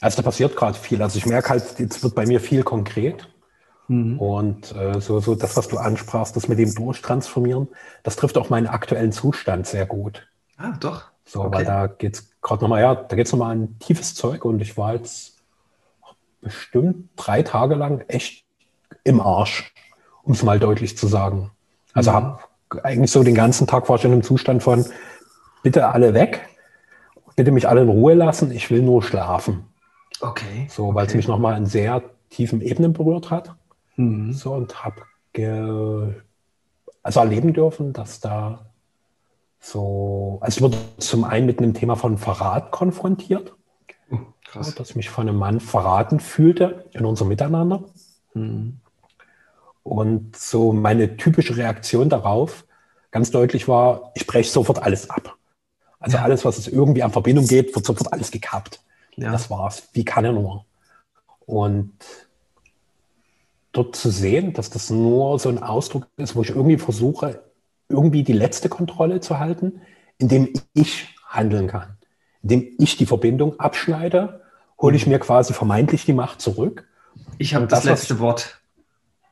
Also da passiert gerade viel. Also ich merke halt, jetzt wird bei mir viel konkret. Mhm. Und äh, so, so das, was du ansprachst, das mit dem Durchtransformieren, das trifft auch meinen aktuellen Zustand sehr gut. Ah, doch. So, okay. weil da geht es gerade nochmal, ja, da geht es nochmal an tiefes Zeug und ich war jetzt bestimmt drei Tage lang echt im Arsch, um es mal deutlich zu sagen. Also mhm. habe eigentlich so den ganzen Tag war ich in einem Zustand von, bitte alle weg, bitte mich alle in Ruhe lassen, ich will nur schlafen. Okay. So, weil es mich nochmal in sehr tiefen Ebenen berührt hat. Mhm. So, und habe also erleben dürfen, dass da so, also ich wurde zum einen mit einem Thema von Verrat konfrontiert. Oh, krass. dass ich mich von einem Mann verraten fühlte in unserem Miteinander. Mhm. Und so meine typische Reaktion darauf ganz deutlich war, ich breche sofort alles ab. Also ja. alles, was es irgendwie an Verbindung geht, wird sofort alles gekappt. Ja. Das war's. Wie kann er nur? Und dort zu sehen, dass das nur so ein Ausdruck ist, wo ich irgendwie versuche, irgendwie die letzte Kontrolle zu halten, indem ich handeln kann. Indem ich die Verbindung abschneide, hole ich mir quasi vermeintlich die Macht zurück. Ich habe das, das, letzte was, Wort.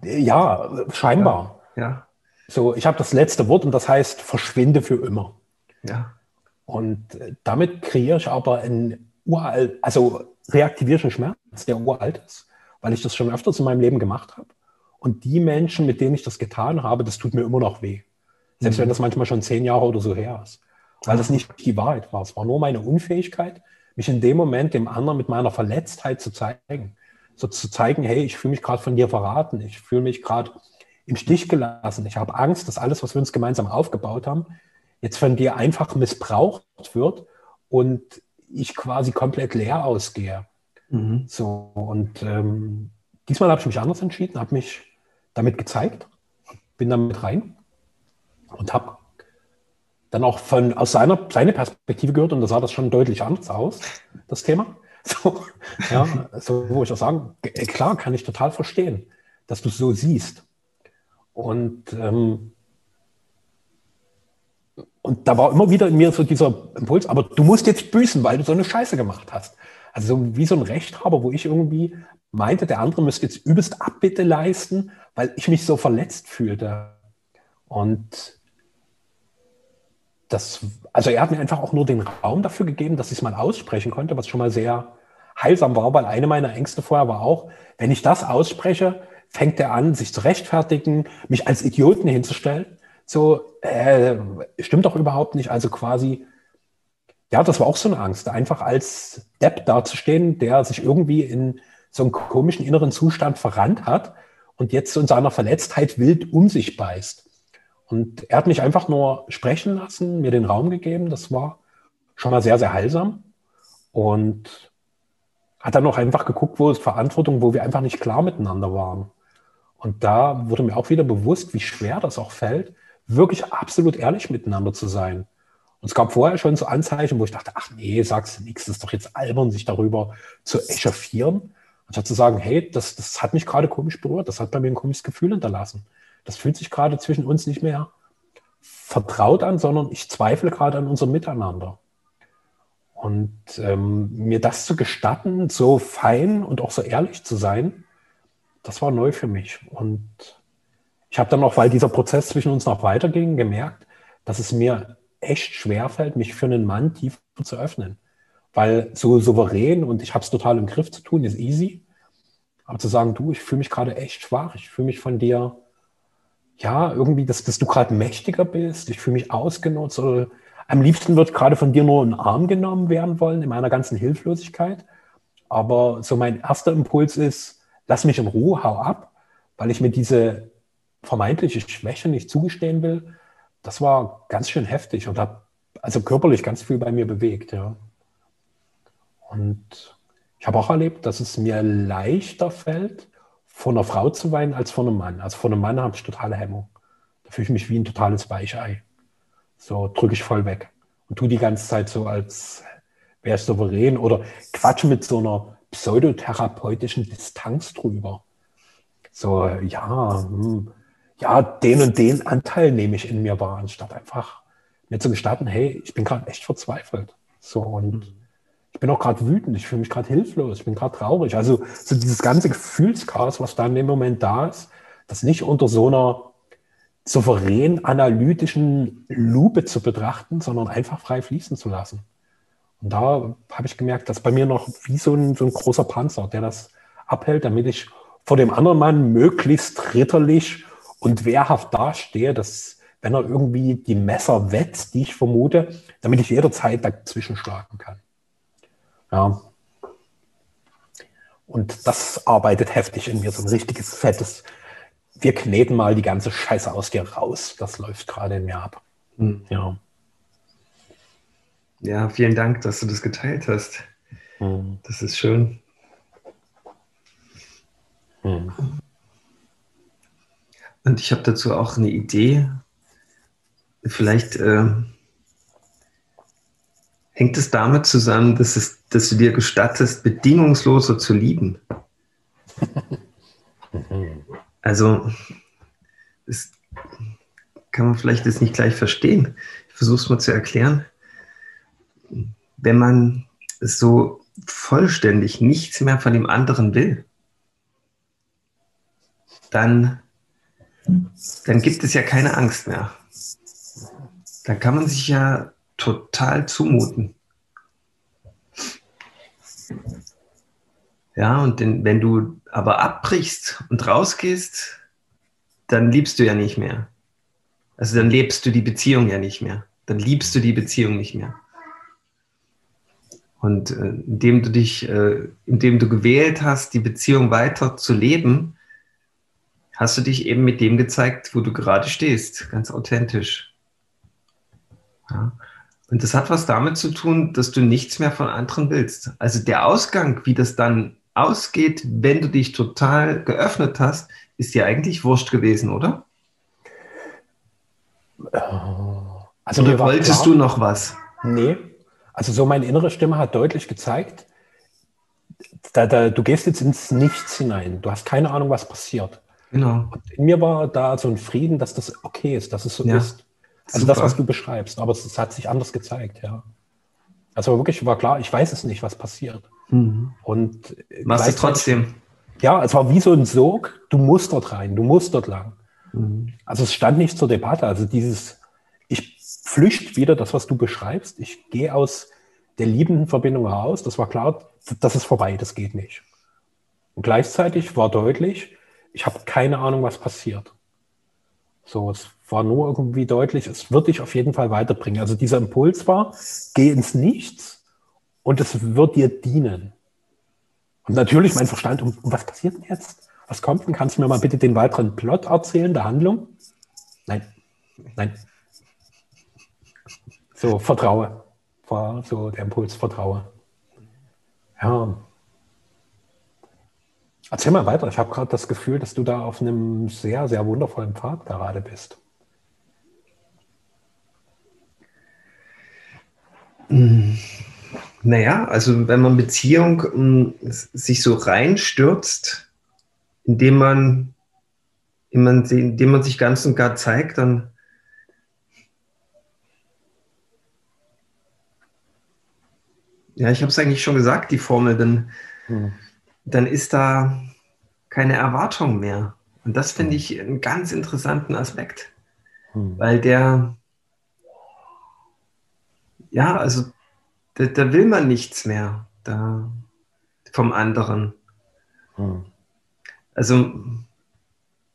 Ja, scheinbar. Ja. ja. So, ich habe das letzte Wort und das heißt, verschwinde für immer. Ja. Und äh, damit kreiere ich aber einen uralt, also einen Schmerz, der uralt ist, weil ich das schon öfters in meinem Leben gemacht habe. Und die Menschen, mit denen ich das getan habe, das tut mir immer noch weh. Selbst mhm. wenn das manchmal schon zehn Jahre oder so her ist. Weil das nicht die Wahrheit war. Es war nur meine Unfähigkeit, mich in dem Moment dem anderen mit meiner Verletztheit zu zeigen. So zu zeigen, hey, ich fühle mich gerade von dir verraten. Ich fühle mich gerade im Stich gelassen. Ich habe Angst, dass alles, was wir uns gemeinsam aufgebaut haben, jetzt von dir einfach missbraucht wird und ich quasi komplett leer ausgehe. Mhm. So, und ähm, diesmal habe ich mich anders entschieden, habe mich damit gezeigt, bin damit rein und habe dann auch von, aus seiner seine Perspektive gehört und da sah das schon deutlich anders aus, das Thema. So, ja, so, wo ich auch sagen, äh, klar kann ich total verstehen, dass du es so siehst. Und, ähm, und da war immer wieder in mir so dieser Impuls, aber du musst jetzt büßen, weil du so eine Scheiße gemacht hast. Also wie so ein Rechthaber, wo ich irgendwie meinte, der andere müsste jetzt übelst Abbitte leisten, weil ich mich so verletzt fühlte. Und das, also er hat mir einfach auch nur den Raum dafür gegeben, dass ich es mal aussprechen konnte, was schon mal sehr heilsam war, weil eine meiner Ängste vorher war auch, wenn ich das ausspreche, fängt er an, sich zu rechtfertigen, mich als Idioten hinzustellen. So, äh, stimmt doch überhaupt nicht. Also quasi, ja, das war auch so eine Angst, einfach als Depp dazustehen, der sich irgendwie in so einen komischen inneren Zustand verrannt hat und jetzt in seiner Verletztheit wild um sich beißt. Und er hat mich einfach nur sprechen lassen, mir den Raum gegeben. Das war schon mal sehr, sehr heilsam. Und hat dann noch einfach geguckt, wo ist Verantwortung, wo wir einfach nicht klar miteinander waren. Und da wurde mir auch wieder bewusst, wie schwer das auch fällt, wirklich absolut ehrlich miteinander zu sein. Und es gab vorher schon so Anzeichen, wo ich dachte, ach nee, sagst du nichts, das ist doch jetzt albern, sich darüber zu echauffieren. Anstatt zu sagen, hey, das, das hat mich gerade komisch berührt, das hat bei mir ein komisches Gefühl hinterlassen das fühlt sich gerade zwischen uns nicht mehr vertraut an, sondern ich zweifle gerade an unserem Miteinander. Und ähm, mir das zu gestatten, so fein und auch so ehrlich zu sein, das war neu für mich. Und ich habe dann auch, weil dieser Prozess zwischen uns noch weiterging, gemerkt, dass es mir echt schwer fällt, mich für einen Mann tiefer zu öffnen. Weil so souverän und ich habe es total im Griff zu tun, ist easy. Aber zu sagen, du, ich fühle mich gerade echt schwach, ich fühle mich von dir ja, irgendwie, dass, dass du gerade mächtiger bist, ich fühle mich ausgenutzt oder am liebsten wird gerade von dir nur ein Arm genommen werden wollen in meiner ganzen Hilflosigkeit. Aber so mein erster Impuls ist, lass mich in Ruhe, hau ab, weil ich mir diese vermeintliche Schwäche nicht zugestehen will. Das war ganz schön heftig und hat also körperlich ganz viel bei mir bewegt, ja. Und ich habe auch erlebt, dass es mir leichter fällt, vor einer Frau zu weinen als vor einem Mann. Also vor einem Mann habe ich totale Hemmung. Da fühle ich mich wie ein totales Weichei. So drücke ich voll weg. Und tu die ganze Zeit so, als wäre ich souverän oder quatsch mit so einer pseudotherapeutischen Distanz drüber. So, ja, hm, ja, den und den Anteil nehme ich in mir wahr, anstatt einfach mir zu gestatten, hey, ich bin gerade echt verzweifelt. So, und mhm. Ich bin auch gerade wütend, ich fühle mich gerade hilflos, ich bin gerade traurig. Also so dieses ganze Gefühlschaos, was da in dem Moment da ist, das nicht unter so einer souverän analytischen Lupe zu betrachten, sondern einfach frei fließen zu lassen. Und da habe ich gemerkt, dass bei mir noch wie so ein, so ein großer Panzer, der das abhält, damit ich vor dem anderen Mann möglichst ritterlich und wehrhaft dastehe, dass wenn er irgendwie die Messer wetzt, die ich vermute, damit ich jederzeit dazwischen schlagen kann. Ja. Und das arbeitet heftig in mir, so ein richtiges fettes, wir kneten mal die ganze Scheiße aus dir raus. Das läuft gerade in mir ab. Hm. Ja. Ja, vielen Dank, dass du das geteilt hast. Hm. Das ist schön. Hm. Und ich habe dazu auch eine Idee. Vielleicht äh, hängt es damit zusammen, dass, es, dass du dir gestattest, bedingungsloser zu lieben. Also, das kann man vielleicht jetzt nicht gleich verstehen. Ich versuche es mal zu erklären. Wenn man so vollständig nichts mehr von dem anderen will, dann, dann gibt es ja keine Angst mehr. Dann kann man sich ja total zumuten. Ja, und den, wenn du aber abbrichst und rausgehst, dann liebst du ja nicht mehr. Also dann lebst du die Beziehung ja nicht mehr. Dann liebst du die Beziehung nicht mehr. Und äh, indem du dich, äh, indem du gewählt hast, die Beziehung weiter zu leben, hast du dich eben mit dem gezeigt, wo du gerade stehst, ganz authentisch. Ja. Und das hat was damit zu tun, dass du nichts mehr von anderen willst. Also der Ausgang, wie das dann ausgeht, wenn du dich total geöffnet hast, ist dir eigentlich wurscht gewesen, oder? Also oder wolltest klar, du noch was? Nee. Also so meine innere Stimme hat deutlich gezeigt, da, da, du gehst jetzt ins Nichts hinein. Du hast keine Ahnung, was passiert. Genau. Und in mir war da so ein Frieden, dass das okay ist, dass es so ja. ist. Also Super. das, was du beschreibst. Aber es, es, hat sich anders gezeigt, ja. Also wirklich war klar, ich weiß es nicht, was passiert. Mhm. Und Machst es trotzdem. Ja, es war wie so ein Sog, du musst dort rein, du musst dort lang. Mhm. Also es stand nicht zur Debatte. Also dieses, ich flüchte wieder das, was du beschreibst. Ich gehe aus der liebenden Verbindung heraus. Das war klar, das ist vorbei, das geht nicht. Und gleichzeitig war deutlich, ich habe keine Ahnung, was passiert. So, es war nur irgendwie deutlich, es wird dich auf jeden Fall weiterbringen. Also dieser Impuls war, geh ins Nichts und es wird dir dienen. Und natürlich mein Verstand, um, was passiert denn jetzt? Was kommt denn? Kannst du mir mal bitte den weiteren Plot erzählen, der Handlung? Nein, nein. So, vertraue. War so der Impuls, vertraue. Ja. Erzähl mal weiter. Ich habe gerade das Gefühl, dass du da auf einem sehr, sehr wundervollen Pfad gerade bist. Naja, also wenn man Beziehung um, sich so reinstürzt, indem man, indem man, indem man sich ganz und gar zeigt, dann ja, ich habe es eigentlich schon gesagt, die Formel, dann hm dann ist da keine Erwartung mehr. Und das finde hm. ich einen ganz interessanten Aspekt, hm. weil der, ja, also da, da, will man nichts mehr da, vom anderen. Hm. Also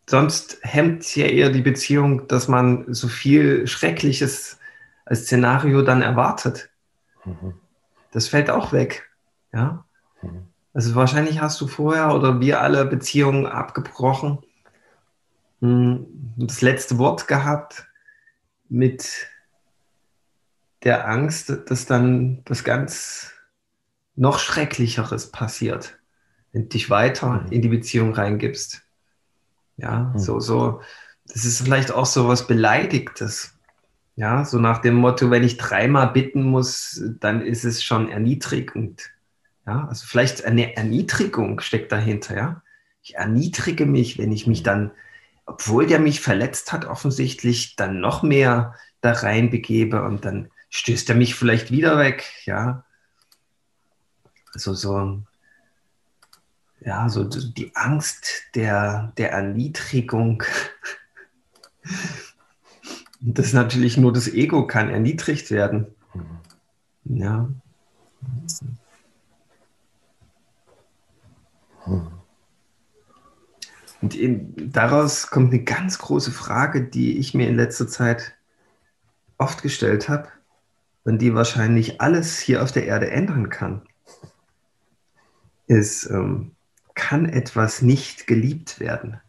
sonst hemmt ja eher die Beziehung, dass man so viel Schreckliches als Szenario dann erwartet. Mhm. Das fällt auch weg. Ja. Mhm. Also wahrscheinlich hast du vorher oder wir alle Beziehungen abgebrochen, hm, das letzte Wort gehabt mit der Angst, dass dann das ganz noch Schrecklicheres passiert, wenn du dich weiter mhm. in die Beziehung reingibst. Ja, mhm. so, so, das ist vielleicht auch so was Beleidigtes. Ja, so nach dem Motto, wenn ich dreimal bitten muss, dann ist es schon erniedrigend. Ja, also vielleicht eine Erniedrigung steckt dahinter, ja. Ich erniedrige mich, wenn ich mich dann, obwohl der mich verletzt hat, offensichtlich dann noch mehr da rein begebe und dann stößt er mich vielleicht wieder weg, ja. also so, ja, so die Angst der, der Erniedrigung. Das natürlich nur das Ego kann erniedrigt werden. Mhm. Ja. Und in, daraus kommt eine ganz große Frage, die ich mir in letzter Zeit oft gestellt habe und die wahrscheinlich alles hier auf der Erde ändern kann, ist, ähm, kann etwas nicht geliebt werden?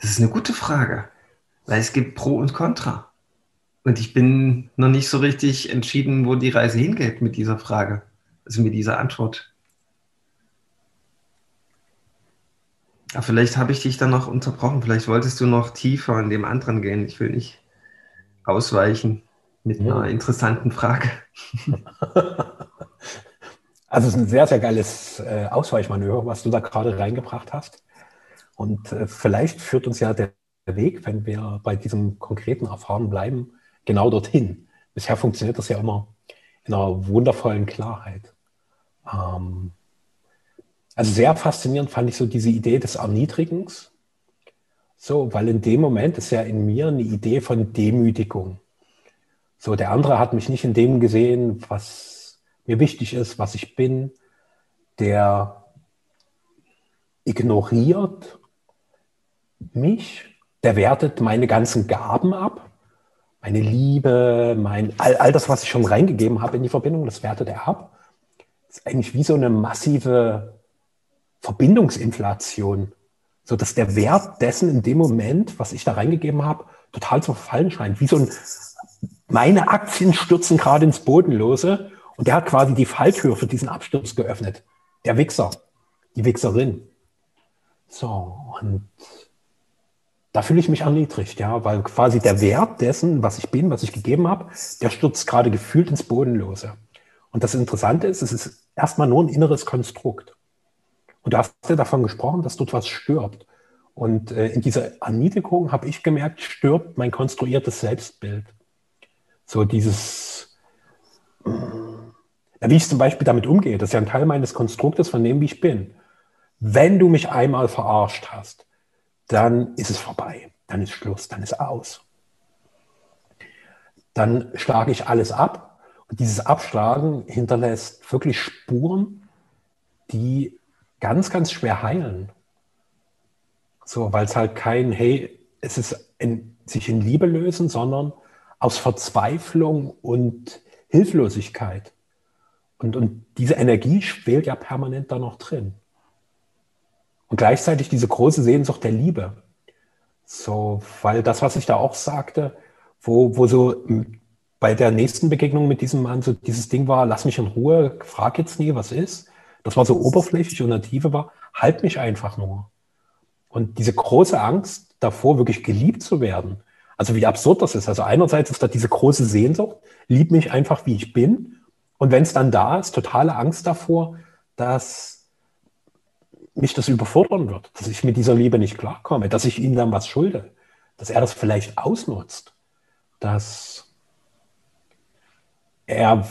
Das ist eine gute Frage, weil es gibt Pro und Contra. Und ich bin noch nicht so richtig entschieden, wo die Reise hingeht mit dieser Frage, also mit dieser Antwort. Ja, vielleicht habe ich dich dann noch unterbrochen. Vielleicht wolltest du noch tiefer in dem anderen gehen. Ich will nicht ausweichen mit ja. einer interessanten Frage. Also es ist ein sehr, sehr geiles äh, Ausweichmanöver, was du da gerade reingebracht hast. Und äh, vielleicht führt uns ja der Weg, wenn wir bei diesem konkreten Erfahren bleiben, genau dorthin. Bisher funktioniert das ja immer in einer wundervollen Klarheit. Ähm, also sehr faszinierend fand ich so diese Idee des Erniedrigens. So, weil in dem Moment ist ja in mir eine Idee von Demütigung. So, der andere hat mich nicht in dem gesehen, was mir wichtig ist, was ich bin. Der ignoriert mich, der wertet meine ganzen Gaben ab meine Liebe, mein, all, all das, was ich schon reingegeben habe in die Verbindung, das wertet er ab. Ist eigentlich wie so eine massive Verbindungsinflation, so dass der Wert dessen in dem Moment, was ich da reingegeben habe, total zu verfallen scheint. Wie so ein, meine Aktien stürzen gerade ins Bodenlose und der hat quasi die Falltür für diesen Absturz geöffnet. Der Wichser, die Wichserin. So, und da fühle ich mich erniedrigt, ja, weil quasi der Wert dessen, was ich bin, was ich gegeben habe, der stürzt gerade gefühlt ins Bodenlose. Und das Interessante ist, es ist erstmal nur ein inneres Konstrukt. Und du hast ja davon gesprochen, dass dort was stirbt. Und äh, in dieser Erniedrigung habe ich gemerkt, stirbt mein konstruiertes Selbstbild. So dieses, äh, wie ich zum Beispiel damit umgehe, das ist ja ein Teil meines Konstruktes von dem, wie ich bin. Wenn du mich einmal verarscht hast, dann ist es vorbei, dann ist Schluss, dann ist aus. Dann schlage ich alles ab dieses Abschlagen hinterlässt wirklich Spuren, die ganz, ganz schwer heilen. So, weil es halt kein, hey, es ist in, sich in Liebe lösen, sondern aus Verzweiflung und Hilflosigkeit. Und, und diese Energie schwelt ja permanent da noch drin. Und gleichzeitig diese große Sehnsucht der Liebe. So, weil das, was ich da auch sagte, wo, wo so bei der nächsten Begegnung mit diesem Mann so dieses Ding war, lass mich in Ruhe, frag jetzt nie, was ist. Das war so oberflächlich und Tiefe war, halt mich einfach nur. Und diese große Angst davor, wirklich geliebt zu werden. Also wie absurd das ist. Also einerseits ist da diese große Sehnsucht, lieb mich einfach, wie ich bin. Und wenn es dann da ist, totale Angst davor, dass mich das überfordern wird, dass ich mit dieser Liebe nicht klarkomme, dass ich ihm dann was schulde, dass er das vielleicht ausnutzt, dass er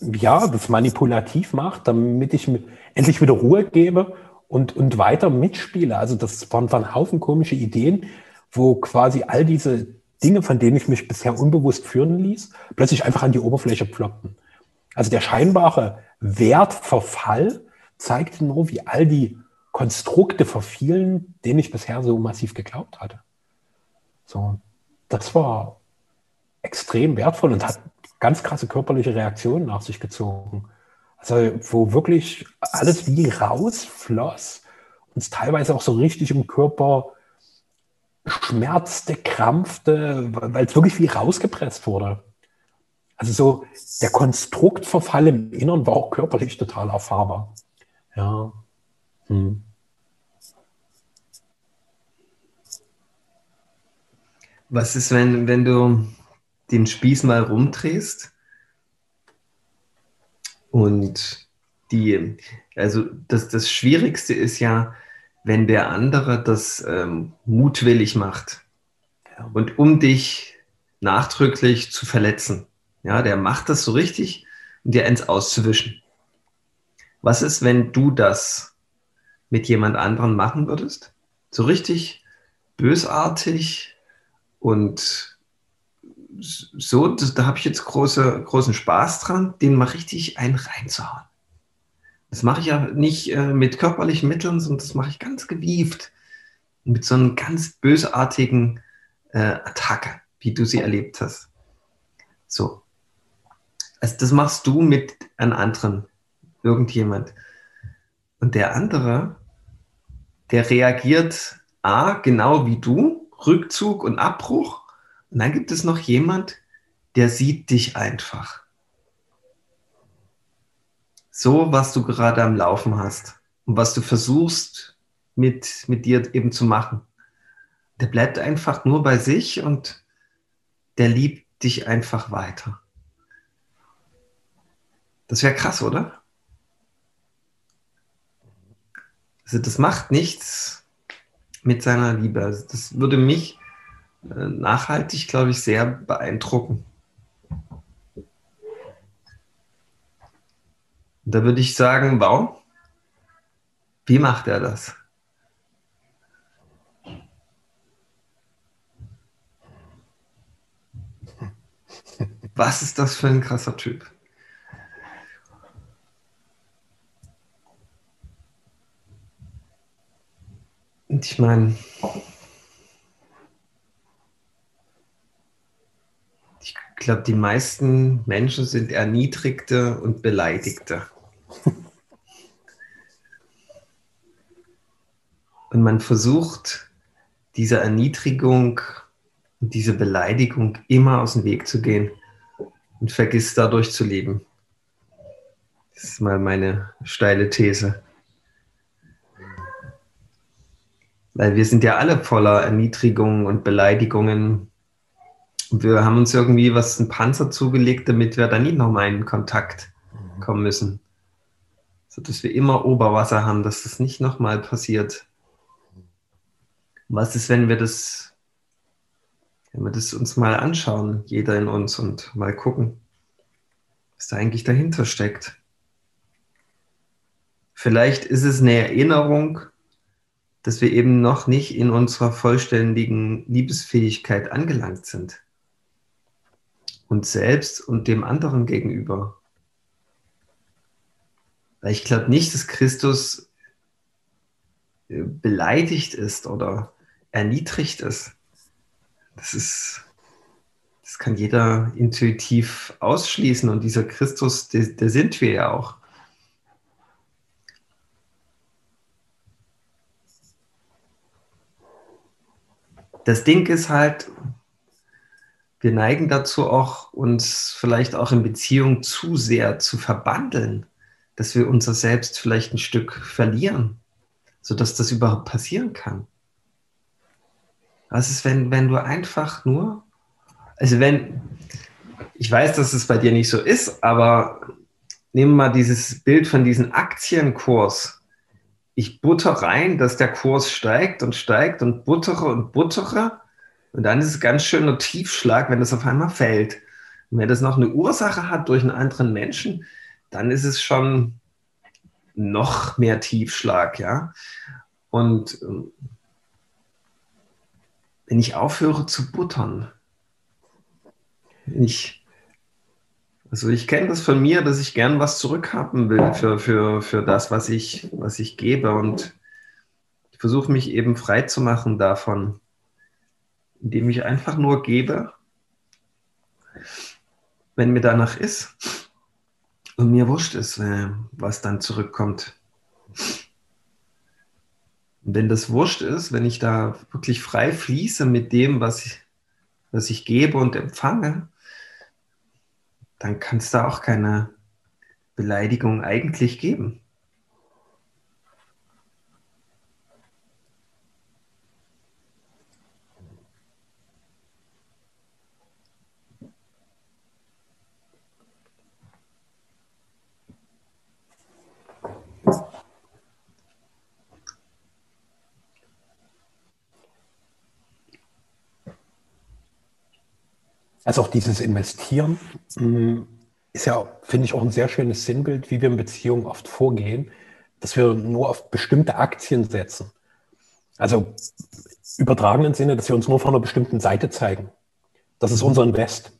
ja das manipulativ macht, damit ich endlich wieder Ruhe gebe und, und weiter mitspiele. Also das waren, waren Haufen komische Ideen, wo quasi all diese Dinge, von denen ich mich bisher unbewusst führen ließ, plötzlich einfach an die Oberfläche ploppten. Also der scheinbare Wertverfall zeigt nur, wie all die Konstrukte verfielen, denen ich bisher so massiv geglaubt hatte. So, das war extrem wertvoll und hat ganz krasse körperliche Reaktionen nach sich gezogen. Also, wo wirklich alles wie rausfloss und es teilweise auch so richtig im Körper schmerzte, krampfte, weil es wirklich wie rausgepresst wurde. Also so der Konstruktverfall im Inneren war auch körperlich total erfahrbar. Ja. Hm. Was ist, wenn, wenn du den Spieß mal rumdrehst und die, also das, das Schwierigste ist ja, wenn der andere das ähm, mutwillig macht und um dich nachdrücklich zu verletzen. Ja, der macht das so richtig und dir eins auszuwischen. Was ist, wenn du das mit jemand anderem machen würdest? So richtig bösartig und so, das, da habe ich jetzt große, großen Spaß dran, den mal richtig einen reinzuhauen. Das mache ich ja nicht äh, mit körperlichen Mitteln, sondern das mache ich ganz gewieft. Mit so einem ganz bösartigen äh, Attacke, wie du sie erlebt hast. So. Also das machst du mit einem anderen, irgendjemand. Und der andere, der reagiert A, genau wie du, Rückzug und Abbruch. Und dann gibt es noch jemand, der sieht dich einfach so, was du gerade am Laufen hast und was du versuchst mit, mit dir eben zu machen. Der bleibt einfach nur bei sich und der liebt dich einfach weiter. Das wäre krass, oder? Also das macht nichts mit seiner Liebe. Also das würde mich nachhaltig, glaube ich, sehr beeindrucken. Da würde ich sagen, wow, wie macht er das? Was ist das für ein krasser Typ? Und ich meine, ich glaube, die meisten Menschen sind Erniedrigte und Beleidigte. Und man versucht, dieser Erniedrigung und diese Beleidigung immer aus dem Weg zu gehen und vergisst dadurch zu leben. Das ist mal meine steile These. Weil wir sind ja alle voller Erniedrigungen und Beleidigungen. Wir haben uns irgendwie was, ein Panzer zugelegt, damit wir da nie nochmal in Kontakt kommen müssen. Sodass wir immer Oberwasser haben, dass das nicht nochmal passiert. Was ist, wenn wir das, wenn wir das uns mal anschauen, jeder in uns, und mal gucken, was da eigentlich dahinter steckt? Vielleicht ist es eine Erinnerung, dass wir eben noch nicht in unserer vollständigen Liebesfähigkeit angelangt sind. Uns selbst und dem anderen gegenüber. Weil ich glaube nicht, dass Christus äh, beleidigt ist oder erniedrigt ist. Das ist, das kann jeder intuitiv ausschließen und dieser Christus, der, der sind wir ja auch. Das Ding ist halt, wir neigen dazu auch, uns vielleicht auch in Beziehung zu sehr zu verbandeln, dass wir unser Selbst vielleicht ein Stück verlieren, sodass das überhaupt passieren kann. Was ist, wenn, wenn du einfach nur, also wenn, ich weiß, dass es bei dir nicht so ist, aber nehmen wir mal dieses Bild von diesem Aktienkurs. Ich butter rein, dass der Kurs steigt und steigt und buttere und buttere. Und dann ist es ganz schöner Tiefschlag, wenn das auf einmal fällt. Und wenn das noch eine Ursache hat durch einen anderen Menschen, dann ist es schon noch mehr Tiefschlag, ja. Und ähm, wenn ich aufhöre zu buttern, ich, also ich kenne das von mir, dass ich gern was zurückhaben will für, für, für das, was ich, was ich gebe und ich versuche mich eben frei zu machen davon, indem ich einfach nur gebe, wenn mir danach ist und mir wurscht ist, äh, was dann zurückkommt. Und wenn das wurscht ist, wenn ich da wirklich frei fließe mit dem, was ich, was ich gebe und empfange, dann kann es da auch keine Beleidigung eigentlich geben. Also auch dieses Investieren. Mm, ist ja, finde ich, auch ein sehr schönes Sinnbild, wie wir in Beziehungen oft vorgehen, dass wir nur auf bestimmte Aktien setzen. Also übertragenen Sinne, dass wir uns nur von einer bestimmten Seite zeigen. Das ist unser Invest.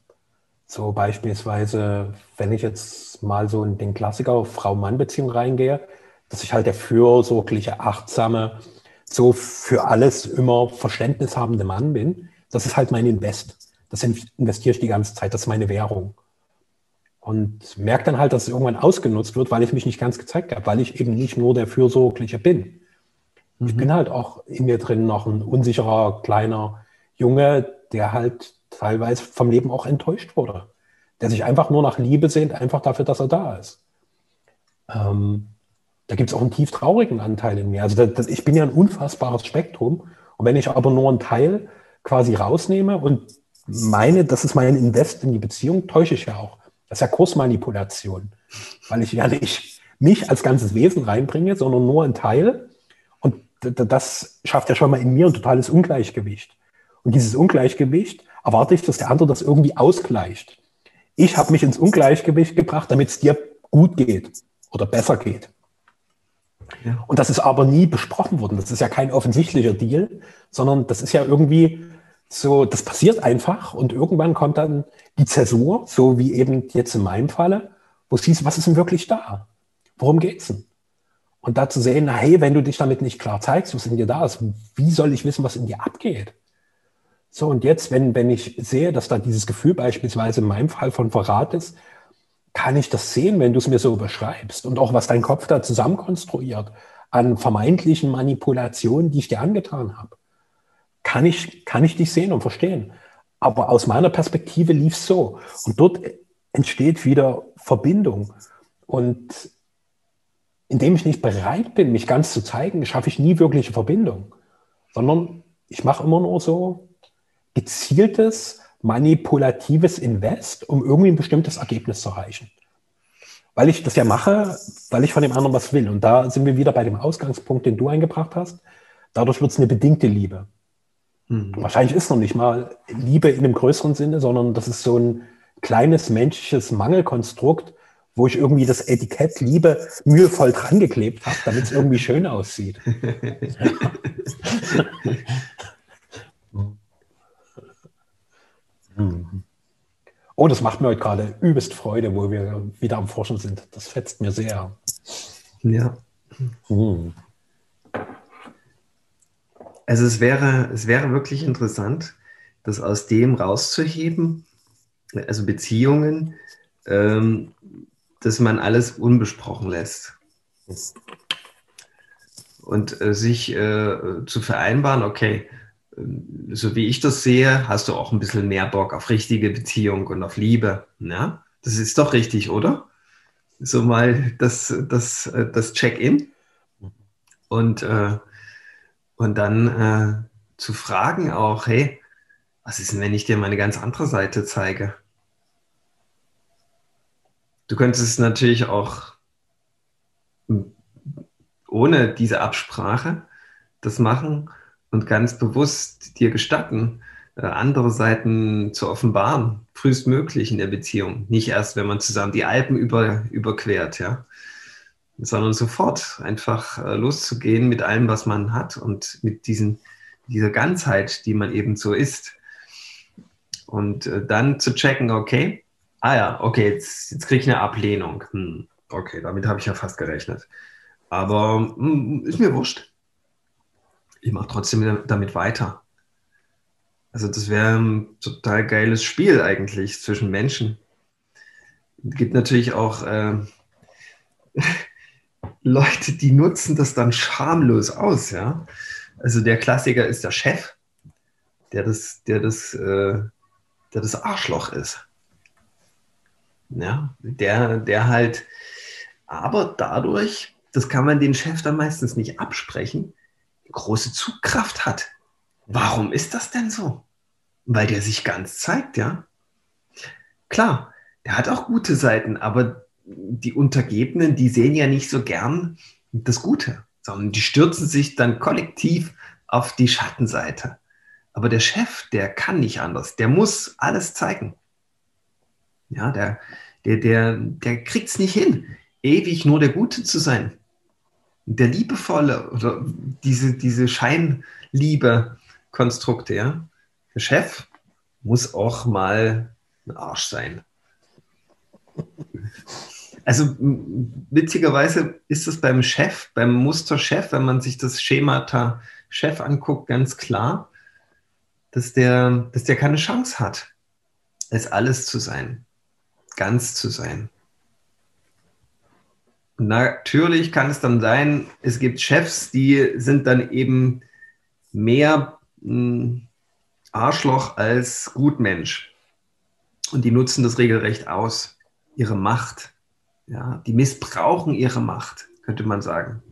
So beispielsweise, wenn ich jetzt mal so in den Klassiker Frau-Mann-Beziehung reingehe, dass ich halt der fürsorgliche, achtsame, so für alles immer Verständnis habende Mann bin. Das ist halt mein Invest. Das investiere ich die ganze Zeit. Das ist meine Währung. Und merke dann halt, dass es irgendwann ausgenutzt wird, weil ich mich nicht ganz gezeigt habe, weil ich eben nicht nur der Fürsorgliche bin. Mhm. Ich bin halt auch in mir drin noch ein unsicherer, kleiner Junge, der halt teilweise vom Leben auch enttäuscht wurde. Der sich einfach nur nach Liebe sehnt, einfach dafür, dass er da ist. Ähm, da gibt es auch einen tief traurigen Anteil in mir. Also das, das, ich bin ja ein unfassbares Spektrum. Und wenn ich aber nur einen Teil quasi rausnehme und meine, das ist mein Invest in die Beziehung, täusche ich ja auch. Das ist ja Kursmanipulation, weil ich ja nicht mich als ganzes Wesen reinbringe, sondern nur einen Teil. Und das schafft ja schon mal in mir ein totales Ungleichgewicht. Und dieses Ungleichgewicht erwarte ich, dass der andere das irgendwie ausgleicht. Ich habe mich ins Ungleichgewicht gebracht, damit es dir gut geht oder besser geht. Ja. Und das ist aber nie besprochen worden. Das ist ja kein offensichtlicher Deal, sondern das ist ja irgendwie so, das passiert einfach und irgendwann kommt dann die Zäsur, so wie eben jetzt in meinem Falle, wo es hieß, was ist denn wirklich da? Worum geht's denn? Und da zu sehen, na, hey, wenn du dich damit nicht klar zeigst, was in dir da ist, wie soll ich wissen, was in dir abgeht? So, und jetzt, wenn, wenn ich sehe, dass da dieses Gefühl beispielsweise in meinem Fall von Verrat ist, kann ich das sehen, wenn du es mir so beschreibst und auch was dein Kopf da zusammenkonstruiert an vermeintlichen Manipulationen, die ich dir angetan habe. Kann ich, kann ich dich sehen und verstehen. Aber aus meiner Perspektive lief es so. Und dort entsteht wieder Verbindung. Und indem ich nicht bereit bin, mich ganz zu zeigen, schaffe ich nie wirkliche Verbindung, sondern ich mache immer nur so gezieltes, manipulatives Invest, um irgendwie ein bestimmtes Ergebnis zu erreichen. Weil ich das ja mache, weil ich von dem anderen was will. Und da sind wir wieder bei dem Ausgangspunkt, den du eingebracht hast. Dadurch wird es eine bedingte Liebe. Mhm. Wahrscheinlich ist noch nicht mal Liebe in einem größeren Sinne, sondern das ist so ein kleines menschliches Mangelkonstrukt, wo ich irgendwie das Etikett Liebe mühevoll dran geklebt habe, damit es irgendwie schön aussieht. Mhm. Oh, das macht mir heute gerade übelst Freude, wo wir wieder am Forschen sind. Das fetzt mir sehr. Ja. Mhm. Also es wäre, es wäre wirklich interessant, das aus dem rauszuheben, also Beziehungen, ähm, dass man alles unbesprochen lässt. Und äh, sich äh, zu vereinbaren, okay, so wie ich das sehe, hast du auch ein bisschen mehr Bock auf richtige Beziehung und auf Liebe. Ja? Das ist doch richtig, oder? So mal das, das, das Check-in. Und, äh, und dann äh, zu fragen auch, hey, was ist denn, wenn ich dir meine ganz andere Seite zeige? Du könntest natürlich auch ohne diese Absprache das machen und ganz bewusst dir gestatten, äh, andere Seiten zu offenbaren, frühestmöglich in der Beziehung. Nicht erst, wenn man zusammen die Alpen über, überquert, ja, sondern sofort einfach äh, loszugehen mit allem, was man hat und mit diesen, dieser Ganzheit, die man eben so ist. Und äh, dann zu checken, okay, ah ja, okay, jetzt, jetzt kriege ich eine Ablehnung. Hm, okay, damit habe ich ja fast gerechnet. Aber hm, ist mir wurscht ich mache trotzdem damit weiter. Also das wäre ein total geiles Spiel eigentlich zwischen Menschen. Es gibt natürlich auch äh, Leute, die nutzen das dann schamlos aus, ja. Also der Klassiker ist der Chef, der das, der das, äh, der das Arschloch ist. Ja, der, der halt, aber dadurch, das kann man den Chef dann meistens nicht absprechen, große Zugkraft hat. Warum ist das denn so? Weil der sich ganz zeigt, ja. Klar, der hat auch gute Seiten, aber die Untergebenen, die sehen ja nicht so gern das Gute, sondern die stürzen sich dann kollektiv auf die Schattenseite. Aber der Chef, der kann nicht anders. Der muss alles zeigen. Ja, der, der, der, der kriegt es nicht hin, ewig nur der Gute zu sein. Der Liebevolle oder diese, diese Scheinliebe-Konstrukte, ja. Der Chef muss auch mal ein Arsch sein. Also witzigerweise ist es beim Chef, beim Musterchef, wenn man sich das Schemata Chef anguckt, ganz klar, dass der, dass der keine Chance hat, es alles zu sein, ganz zu sein. Natürlich kann es dann sein, es gibt Chefs, die sind dann eben mehr Arschloch als Gutmensch. Und die nutzen das regelrecht aus, ihre Macht. Ja, die missbrauchen ihre Macht, könnte man sagen.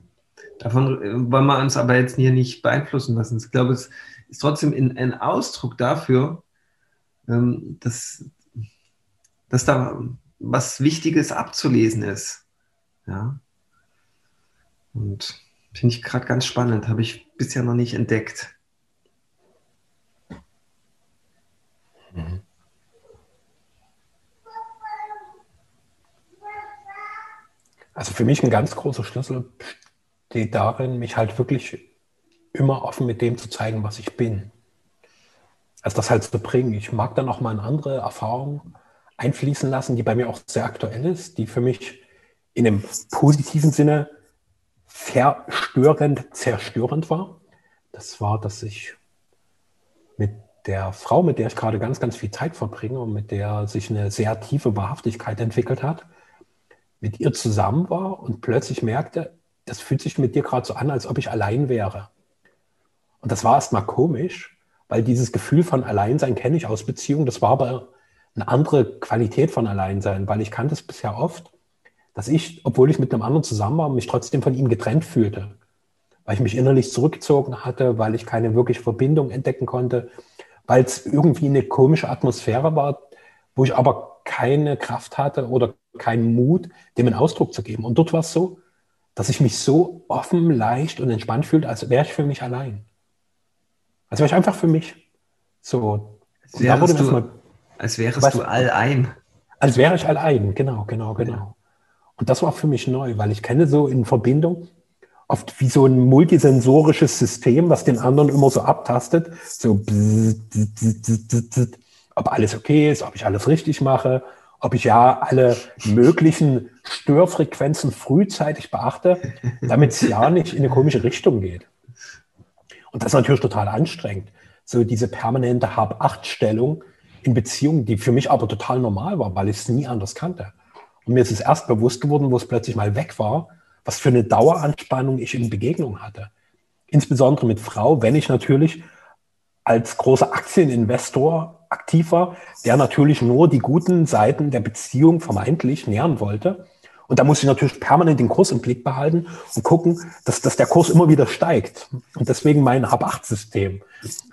Davon äh, wollen wir uns aber jetzt hier nicht beeinflussen lassen. Ich glaube, es ist trotzdem ein Ausdruck dafür, ähm, dass, dass da was Wichtiges abzulesen ist. Ja. Und finde ich gerade ganz spannend, habe ich bisher noch nicht entdeckt. Also für mich ein ganz großer Schlüssel steht darin, mich halt wirklich immer offen mit dem zu zeigen, was ich bin. Also das halt zu bringen. Ich mag dann auch mal eine andere Erfahrung einfließen lassen, die bei mir auch sehr aktuell ist, die für mich in einem positiven Sinne verstörend, zerstörend war. Das war, dass ich mit der Frau, mit der ich gerade ganz, ganz viel Zeit verbringe und mit der sich eine sehr tiefe Wahrhaftigkeit entwickelt hat, mit ihr zusammen war und plötzlich merkte, das fühlt sich mit dir gerade so an, als ob ich allein wäre. Und das war erstmal komisch, weil dieses Gefühl von Alleinsein kenne ich aus Beziehungen. Das war aber eine andere Qualität von Alleinsein, weil ich kannte es bisher oft, dass ich, obwohl ich mit einem anderen zusammen war, mich trotzdem von ihm getrennt fühlte. Weil ich mich innerlich zurückgezogen hatte, weil ich keine wirkliche Verbindung entdecken konnte, weil es irgendwie eine komische Atmosphäre war, wo ich aber keine Kraft hatte oder keinen Mut, dem einen Ausdruck zu geben. Und dort war es so, dass ich mich so offen, leicht und entspannt fühlte, als wäre ich für mich allein. Als wäre ich einfach für mich. So. Als wärst, du, mal, als wärst weißt, du allein. Als wäre ich allein, genau, genau, genau. Ja. Und das war für mich neu, weil ich kenne so in Verbindung oft wie so ein multisensorisches System, was den anderen immer so abtastet. So, bzz, bzz, bzz, ob alles okay ist, ob ich alles richtig mache, ob ich ja alle möglichen Störfrequenzen frühzeitig beachte, damit es ja nicht in eine komische Richtung geht. Und das ist natürlich total anstrengend. So diese permanente Hab-Acht-Stellung in Beziehungen, die für mich aber total normal war, weil ich es nie anders kannte. Und mir ist es erst bewusst geworden, wo es plötzlich mal weg war, was für eine Daueranspannung ich in Begegnung hatte. Insbesondere mit Frau, wenn ich natürlich als großer Aktieninvestor aktiv war, der natürlich nur die guten Seiten der Beziehung vermeintlich nähern wollte. Und da muss ich natürlich permanent den Kurs im Blick behalten und gucken, dass, dass der Kurs immer wieder steigt. Und deswegen mein Hab-8-System.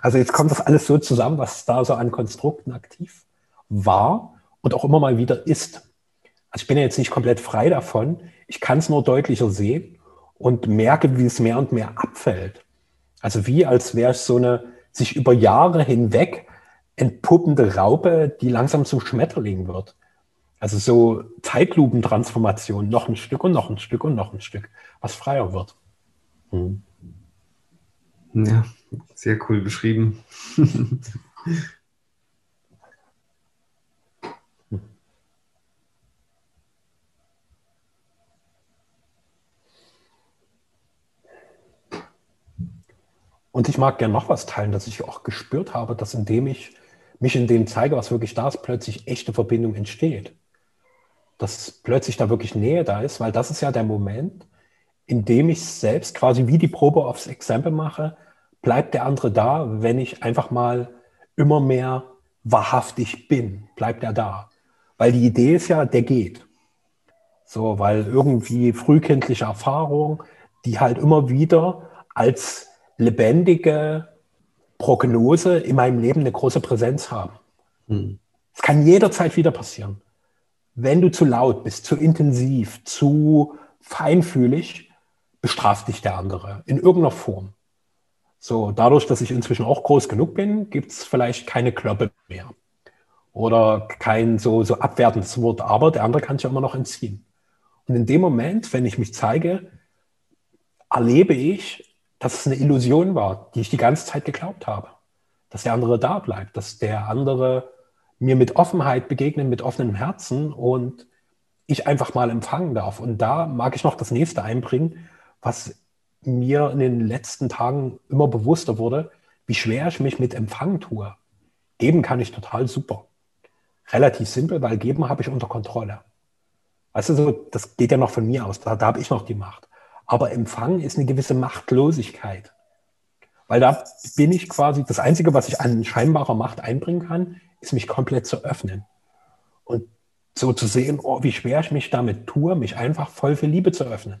Also jetzt kommt das alles so zusammen, was da so an Konstrukten aktiv war und auch immer mal wieder ist. Also ich bin ja jetzt nicht komplett frei davon. Ich kann es nur deutlicher sehen und merke, wie es mehr und mehr abfällt. Also wie als wäre es so eine sich über Jahre hinweg entpuppende Raupe, die langsam zum Schmetterling wird. Also so Zeitlupentransformation, noch ein Stück und noch ein Stück und noch ein Stück, was freier wird. Hm. Ja, sehr cool beschrieben. Und ich mag gerne noch was teilen, dass ich auch gespürt habe, dass indem ich mich in dem zeige, was wirklich da ist, plötzlich echte Verbindung entsteht. Dass plötzlich da wirklich Nähe da ist, weil das ist ja der Moment, in dem ich selbst quasi wie die Probe aufs Exempel mache, bleibt der andere da, wenn ich einfach mal immer mehr wahrhaftig bin, bleibt er da. Weil die Idee ist ja, der geht. So, weil irgendwie frühkindliche Erfahrung, die halt immer wieder als lebendige Prognose in meinem Leben eine große Präsenz haben. Mhm. Es kann jederzeit wieder passieren. Wenn du zu laut bist, zu intensiv, zu feinfühlig, bestraft dich der andere in irgendeiner Form. So, dadurch, dass ich inzwischen auch groß genug bin, gibt es vielleicht keine Kloppe mehr. oder kein so, so abwertendes Wort, aber der andere kann sich immer noch entziehen. Und in dem Moment, wenn ich mich zeige, erlebe ich, dass es eine Illusion war, die ich die ganze Zeit geglaubt habe. Dass der andere da bleibt, dass der andere mir mit Offenheit begegnet, mit offenem Herzen und ich einfach mal empfangen darf. Und da mag ich noch das nächste einbringen, was mir in den letzten Tagen immer bewusster wurde, wie schwer ich mich mit Empfangen tue. Geben kann ich total super. Relativ simpel, weil geben habe ich unter Kontrolle. Weißt du, das geht ja noch von mir aus, da, da habe ich noch die Macht. Aber Empfangen ist eine gewisse Machtlosigkeit. Weil da bin ich quasi, das Einzige, was ich an scheinbarer Macht einbringen kann, ist mich komplett zu öffnen. Und so zu sehen, oh, wie schwer ich mich damit tue, mich einfach voll für Liebe zu öffnen.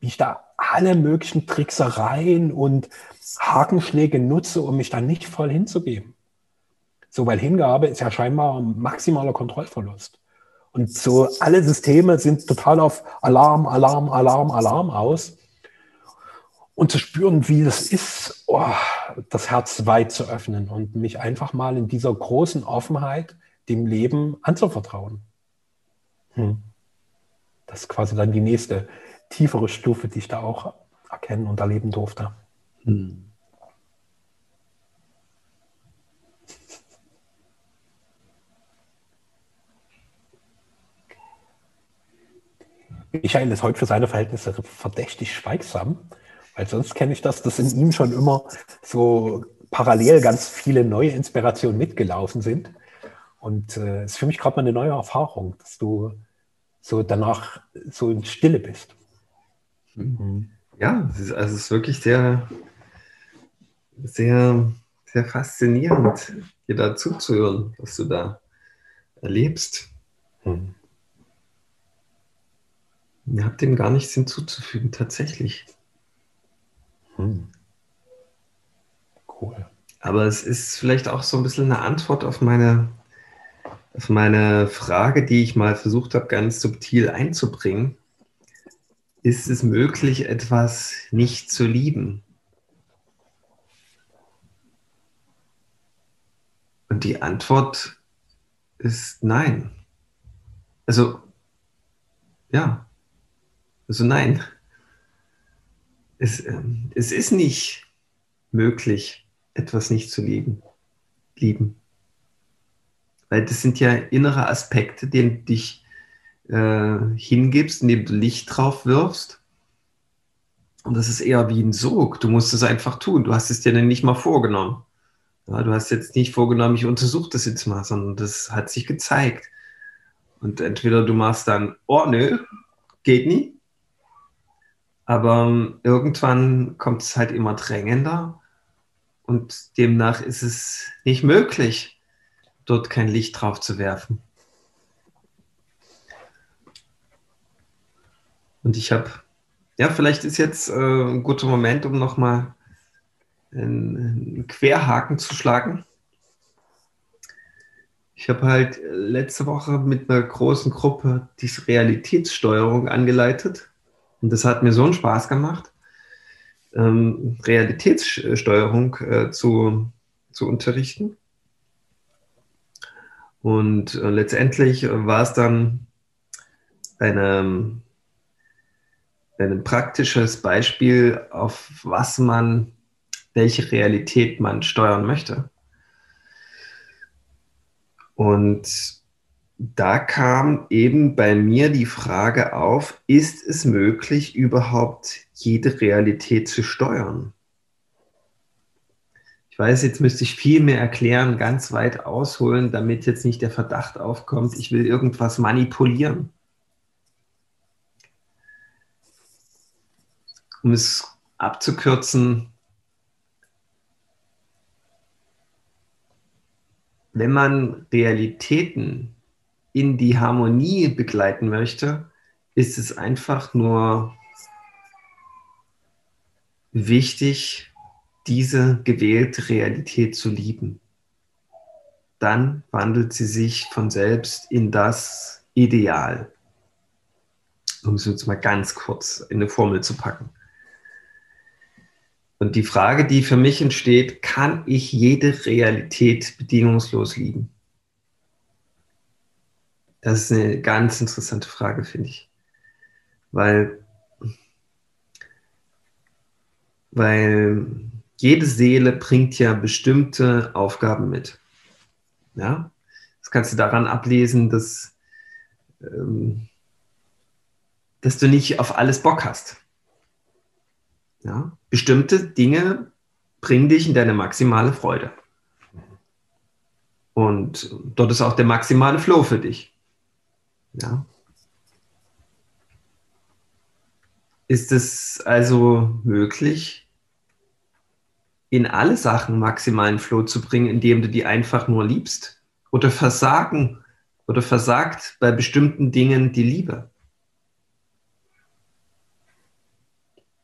Wie ich da alle möglichen Tricksereien und Hakenschläge nutze, um mich da nicht voll hinzugeben. So, weil Hingabe ist ja scheinbar ein maximaler Kontrollverlust. Und so alle Systeme sind total auf Alarm, Alarm, Alarm, Alarm aus. Und zu spüren, wie es ist, oh, das Herz weit zu öffnen und mich einfach mal in dieser großen Offenheit dem Leben anzuvertrauen. Hm. Das ist quasi dann die nächste tiefere Stufe, die ich da auch erkennen und erleben durfte. Hm. Michael ist heute für seine Verhältnisse verdächtig schweigsam, weil sonst kenne ich das, dass in ihm schon immer so parallel ganz viele neue Inspirationen mitgelaufen sind. Und es äh, ist für mich gerade mal eine neue Erfahrung, dass du so danach so in Stille bist. Mhm. Ja, es ist, also es ist wirklich sehr, sehr, sehr faszinierend, dir da zuzuhören, was du da erlebst. Mhm. Ihr habt dem gar nichts hinzuzufügen, tatsächlich. Hm. Cool. Aber es ist vielleicht auch so ein bisschen eine Antwort auf meine, auf meine Frage, die ich mal versucht habe, ganz subtil einzubringen. Ist es möglich, etwas nicht zu lieben? Und die Antwort ist nein. Also, ja, also nein, es, ähm, es ist nicht möglich, etwas nicht zu lieben. lieben. Weil das sind ja innere Aspekte, denen du dich äh, hingibst, indem du Licht drauf wirfst. Und das ist eher wie ein Sog. Du musst es einfach tun. Du hast es dir dann nicht mal vorgenommen. Ja, du hast jetzt nicht vorgenommen, ich untersuche das jetzt mal, sondern das hat sich gezeigt. Und entweder du machst dann, oh nö, geht nie. Aber ähm, irgendwann kommt es halt immer drängender und demnach ist es nicht möglich, dort kein Licht drauf zu werfen. Und ich habe, ja, vielleicht ist jetzt äh, ein guter Moment, um nochmal einen, einen Querhaken zu schlagen. Ich habe halt letzte Woche mit einer großen Gruppe diese Realitätssteuerung angeleitet. Und das hat mir so einen Spaß gemacht, ähm, Realitätssteuerung äh, zu, zu unterrichten. Und äh, letztendlich war es dann eine, ein praktisches Beispiel, auf was man, welche Realität man steuern möchte. Und da kam eben bei mir die Frage auf, ist es möglich, überhaupt jede Realität zu steuern? Ich weiß, jetzt müsste ich viel mehr erklären, ganz weit ausholen, damit jetzt nicht der Verdacht aufkommt, ich will irgendwas manipulieren. Um es abzukürzen, wenn man Realitäten in die Harmonie begleiten möchte, ist es einfach nur wichtig, diese gewählte Realität zu lieben. Dann wandelt sie sich von selbst in das Ideal. Um es jetzt mal ganz kurz in eine Formel zu packen. Und die Frage, die für mich entsteht, kann ich jede Realität bedingungslos lieben? Das ist eine ganz interessante Frage, finde ich. Weil, weil jede Seele bringt ja bestimmte Aufgaben mit. Ja? Das kannst du daran ablesen, dass, ähm, dass du nicht auf alles Bock hast. Ja? Bestimmte Dinge bringen dich in deine maximale Freude. Und dort ist auch der maximale Flow für dich. Ja. Ist es also möglich, in alle Sachen maximalen Flow zu bringen, indem du die einfach nur liebst? Oder versagen oder versagt bei bestimmten Dingen die Liebe?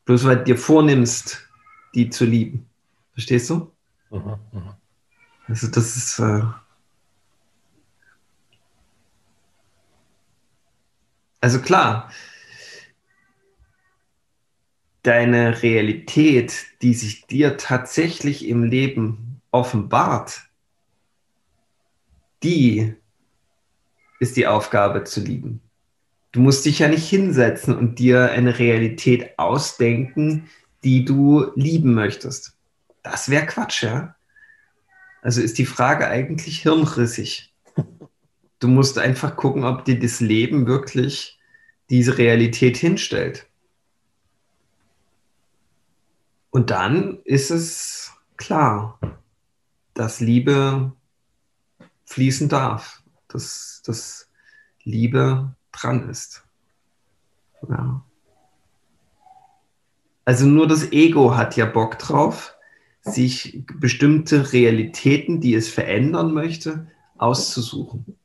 Bloß weil du dir vornimmst, die zu lieben. Verstehst du? Mhm, mh. Also das ist... Äh also klar, deine Realität, die sich dir tatsächlich im Leben offenbart, die ist die Aufgabe zu lieben. Du musst dich ja nicht hinsetzen und dir eine Realität ausdenken, die du lieben möchtest. Das wäre Quatsch, ja. Also ist die Frage eigentlich hirnrissig. Du musst einfach gucken, ob dir das Leben wirklich diese Realität hinstellt. Und dann ist es klar, dass Liebe fließen darf, dass, dass Liebe dran ist. Ja. Also nur das Ego hat ja Bock drauf, sich bestimmte Realitäten, die es verändern möchte, auszusuchen.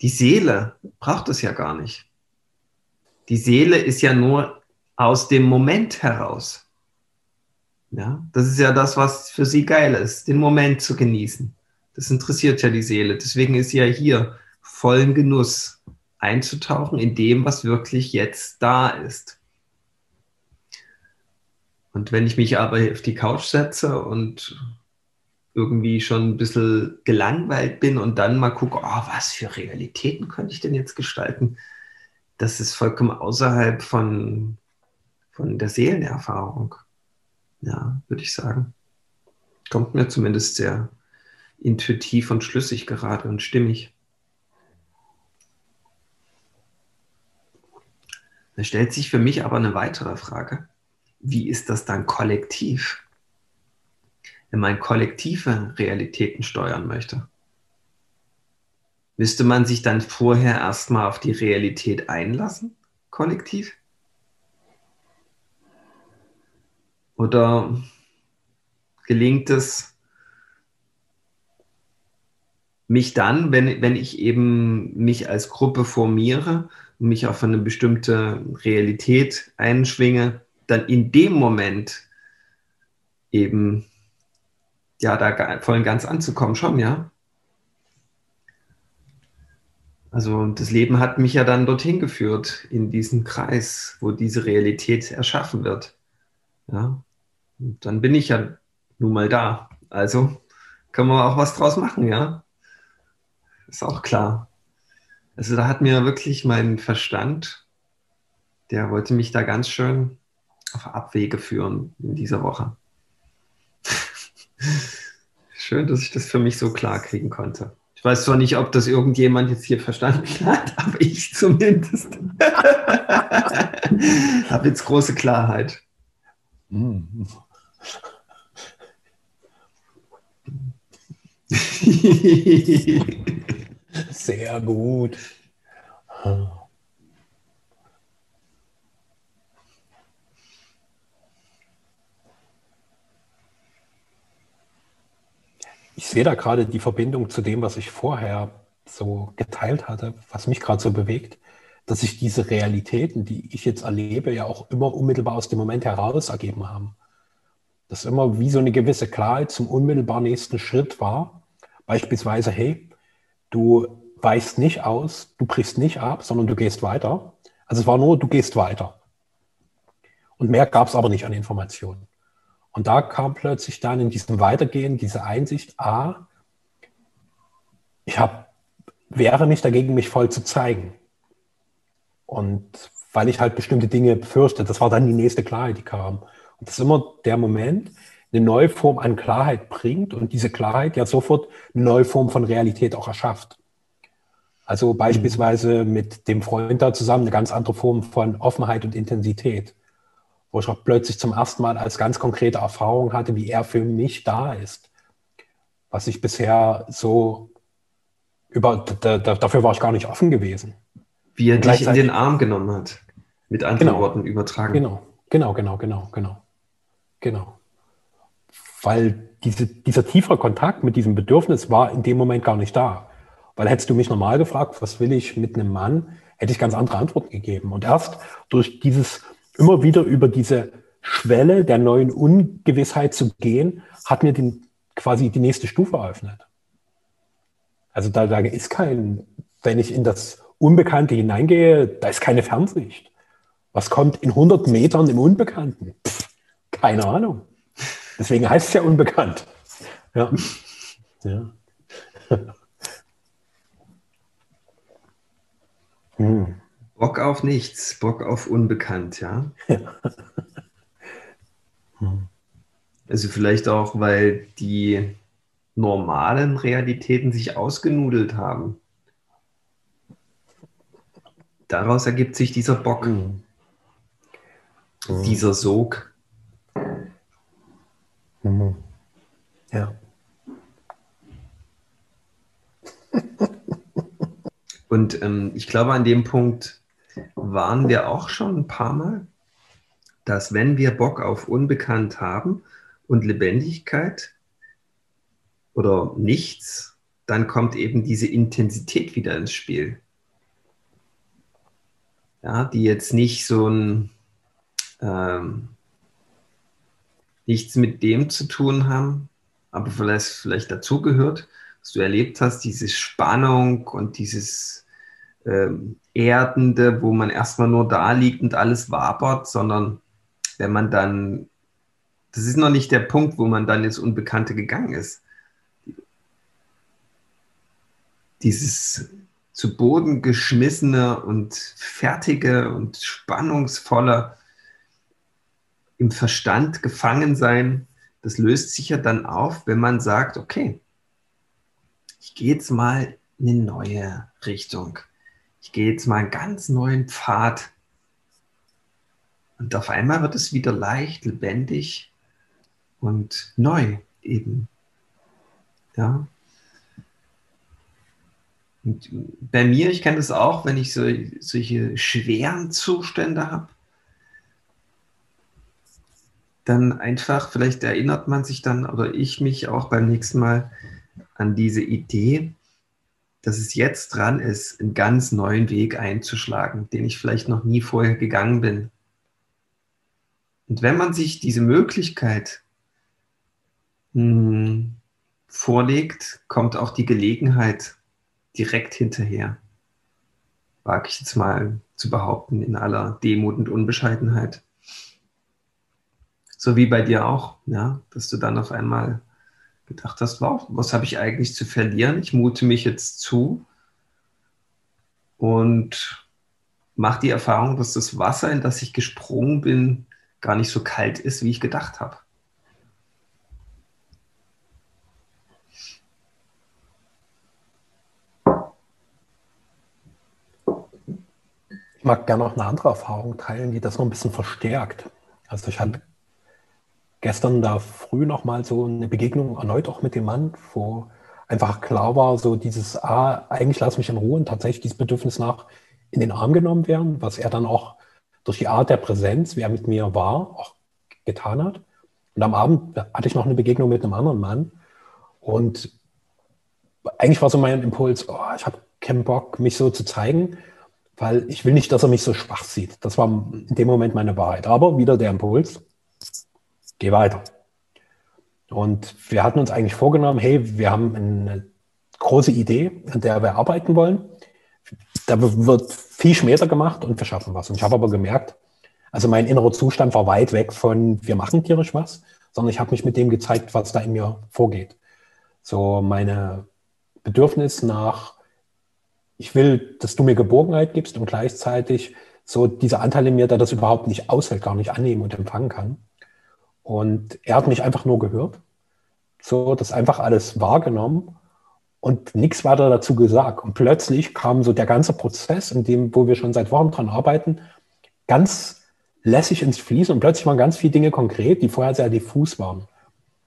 Die Seele braucht es ja gar nicht. Die Seele ist ja nur aus dem Moment heraus. Ja, das ist ja das, was für sie geil ist, den Moment zu genießen. Das interessiert ja die Seele. Deswegen ist sie ja hier vollen Genuss einzutauchen in dem, was wirklich jetzt da ist. Und wenn ich mich aber auf die Couch setze und irgendwie schon ein bisschen gelangweilt bin und dann mal gucke, oh, was für Realitäten könnte ich denn jetzt gestalten, das ist vollkommen außerhalb von, von der Seelenerfahrung. Ja, würde ich sagen. Kommt mir zumindest sehr intuitiv und schlüssig gerade und stimmig. Da stellt sich für mich aber eine weitere Frage wie ist das dann kollektiv? Wenn man kollektive Realitäten steuern möchte, müsste man sich dann vorher erstmal auf die Realität einlassen, kollektiv? Oder gelingt es, mich dann, wenn, wenn ich eben mich als Gruppe formiere und mich auf eine bestimmte Realität einschwinge, dann in dem Moment eben ja da voll ganz anzukommen, schon, ja. Also das Leben hat mich ja dann dorthin geführt, in diesen Kreis, wo diese Realität erschaffen wird. Ja. Und dann bin ich ja nun mal da. Also können wir auch was draus machen, ja. Ist auch klar. Also da hat mir wirklich mein Verstand, der wollte mich da ganz schön auf Abwege führen in dieser Woche. Schön, dass ich das für mich so klar kriegen konnte. Ich weiß zwar nicht, ob das irgendjemand jetzt hier verstanden hat, aber ich zumindest habe jetzt große Klarheit. Sehr gut. Ich sehe da gerade die Verbindung zu dem, was ich vorher so geteilt hatte, was mich gerade so bewegt, dass sich diese Realitäten, die ich jetzt erlebe, ja auch immer unmittelbar aus dem Moment heraus ergeben haben. Dass immer wie so eine gewisse Klarheit zum unmittelbar nächsten Schritt war. Beispielsweise, hey, du weichst nicht aus, du brichst nicht ab, sondern du gehst weiter. Also es war nur, du gehst weiter. Und mehr gab es aber nicht an Informationen. Und da kam plötzlich dann in diesem Weitergehen diese Einsicht, a, ich habe wehre mich dagegen, mich voll zu zeigen. Und weil ich halt bestimmte Dinge befürchte, das war dann die nächste Klarheit, die kam. Und das ist immer der Moment, eine neue Form an Klarheit bringt und diese Klarheit ja sofort eine neue Form von Realität auch erschafft. Also beispielsweise mit dem Freund da zusammen eine ganz andere Form von Offenheit und Intensität, wo ich auch plötzlich zum ersten Mal als ganz konkrete Erfahrung hatte, wie er für mich da ist, was ich bisher so über, da, da, dafür war ich gar nicht offen gewesen. Wie er dich in den Arm genommen hat, mit anderen genau, Worten übertragen. Genau, genau, genau, genau, genau, genau. Weil diese, dieser tiefere Kontakt mit diesem Bedürfnis war in dem Moment gar nicht da. Weil hättest du mich normal gefragt, was will ich mit einem Mann, hätte ich ganz andere Antworten gegeben. Und erst durch dieses immer wieder über diese Schwelle der neuen Ungewissheit zu gehen, hat mir den, quasi die nächste Stufe eröffnet. Also da, da ist kein, wenn ich in das Unbekannte hineingehe, da ist keine Fernsicht. Was kommt in 100 Metern im Unbekannten? Pff, keine Ahnung. Deswegen heißt es ja unbekannt. Ja. ja. Hm. Bock auf nichts, Bock auf unbekannt, ja. ja. Hm. Also vielleicht auch, weil die normalen Realitäten sich ausgenudelt haben. Daraus ergibt sich dieser Bock, mhm. dieser Sog. Mhm. Ja. Und ähm, ich glaube, an dem Punkt waren wir auch schon ein paar Mal, dass wenn wir Bock auf Unbekannt haben und Lebendigkeit, oder nichts, dann kommt eben diese Intensität wieder ins Spiel. Ja, die jetzt nicht so ein ähm, nichts mit dem zu tun haben, aber vielleicht, vielleicht dazugehört, was du erlebt hast, diese Spannung und dieses ähm, Erdende, wo man erstmal nur da liegt und alles wabert, sondern wenn man dann, das ist noch nicht der Punkt, wo man dann ins Unbekannte gegangen ist. dieses zu Boden geschmissene und fertige und spannungsvolle im Verstand gefangen sein, das löst sich ja dann auf, wenn man sagt, okay, ich gehe jetzt mal in eine neue Richtung. Ich gehe jetzt mal einen ganz neuen Pfad. Und auf einmal wird es wieder leicht, lebendig und neu eben. Ja, und bei mir, ich kenne das auch, wenn ich so, solche schweren Zustände habe, dann einfach, vielleicht erinnert man sich dann oder ich mich auch beim nächsten Mal an diese Idee, dass es jetzt dran ist, einen ganz neuen Weg einzuschlagen, den ich vielleicht noch nie vorher gegangen bin. Und wenn man sich diese Möglichkeit mh, hm, vorlegt, kommt auch die Gelegenheit, direkt hinterher. Wage ich jetzt mal zu behaupten, in aller Demut und Unbescheidenheit. So wie bei dir auch, ja, dass du dann auf einmal gedacht hast, wow, was habe ich eigentlich zu verlieren? Ich mute mich jetzt zu und mache die Erfahrung, dass das Wasser, in das ich gesprungen bin, gar nicht so kalt ist, wie ich gedacht habe. mag gerne noch eine andere Erfahrung teilen, die das noch ein bisschen verstärkt. Also ich hatte gestern da früh noch mal so eine Begegnung erneut auch mit dem Mann, wo einfach klar war, so dieses, ah, eigentlich lass mich in Ruhe und tatsächlich dieses Bedürfnis nach in den Arm genommen werden, was er dann auch durch die Art der Präsenz, wie er mit mir war, auch getan hat. Und am Abend hatte ich noch eine Begegnung mit einem anderen Mann und eigentlich war so mein Impuls, oh, ich habe keinen Bock, mich so zu zeigen, weil ich will nicht, dass er mich so schwach sieht. Das war in dem Moment meine Wahrheit. Aber wieder der Impuls, geh weiter. Und wir hatten uns eigentlich vorgenommen, hey, wir haben eine große Idee, an der wir arbeiten wollen. Da wird viel Schmäler gemacht und wir schaffen was. Und ich habe aber gemerkt, also mein innerer Zustand war weit weg von, wir machen tierisch was, sondern ich habe mich mit dem gezeigt, was da in mir vorgeht. So meine Bedürfnis nach ich will, dass du mir Geborgenheit gibst und gleichzeitig so dieser Anteil in mir, der das überhaupt nicht aushält, gar nicht annehmen und empfangen kann. Und er hat mich einfach nur gehört, so das einfach alles wahrgenommen und nichts weiter dazu gesagt. Und plötzlich kam so der ganze Prozess, in dem, wo wir schon seit Wochen dran arbeiten, ganz lässig ins Fließen und plötzlich waren ganz viele Dinge konkret, die vorher sehr diffus waren.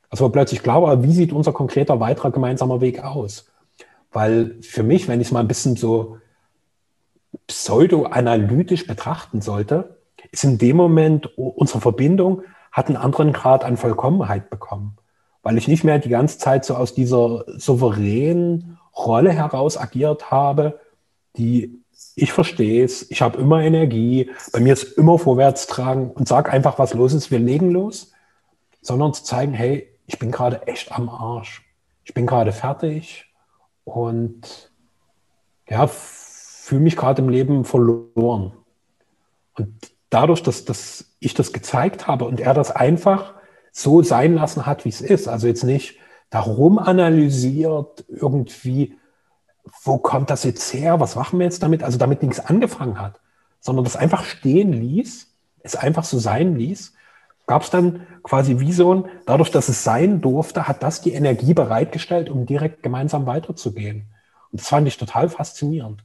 Also plötzlich klar war, wie sieht unser konkreter weiterer gemeinsamer Weg aus? Weil für mich, wenn ich es mal ein bisschen so pseudo-analytisch betrachten sollte, ist in dem Moment unsere Verbindung hat einen anderen Grad an Vollkommenheit bekommen. Weil ich nicht mehr die ganze Zeit so aus dieser souveränen Rolle heraus agiert habe, die ich verstehe es, ich habe immer Energie, bei mir ist immer vorwärts tragen und sag einfach, was los ist, wir legen los, sondern zu zeigen, hey, ich bin gerade echt am Arsch. Ich bin gerade fertig und ja, fühle mich gerade im Leben verloren. Und dadurch, dass, dass ich das gezeigt habe und er das einfach so sein lassen hat, wie es ist, also jetzt nicht darum analysiert, irgendwie, wo kommt das jetzt her, was machen wir jetzt damit, also damit nichts angefangen hat, sondern das einfach stehen ließ, es einfach so sein ließ, gab es dann quasi wie so ein, dadurch, dass es sein durfte, hat das die Energie bereitgestellt, um direkt gemeinsam weiterzugehen. Und das fand ich total faszinierend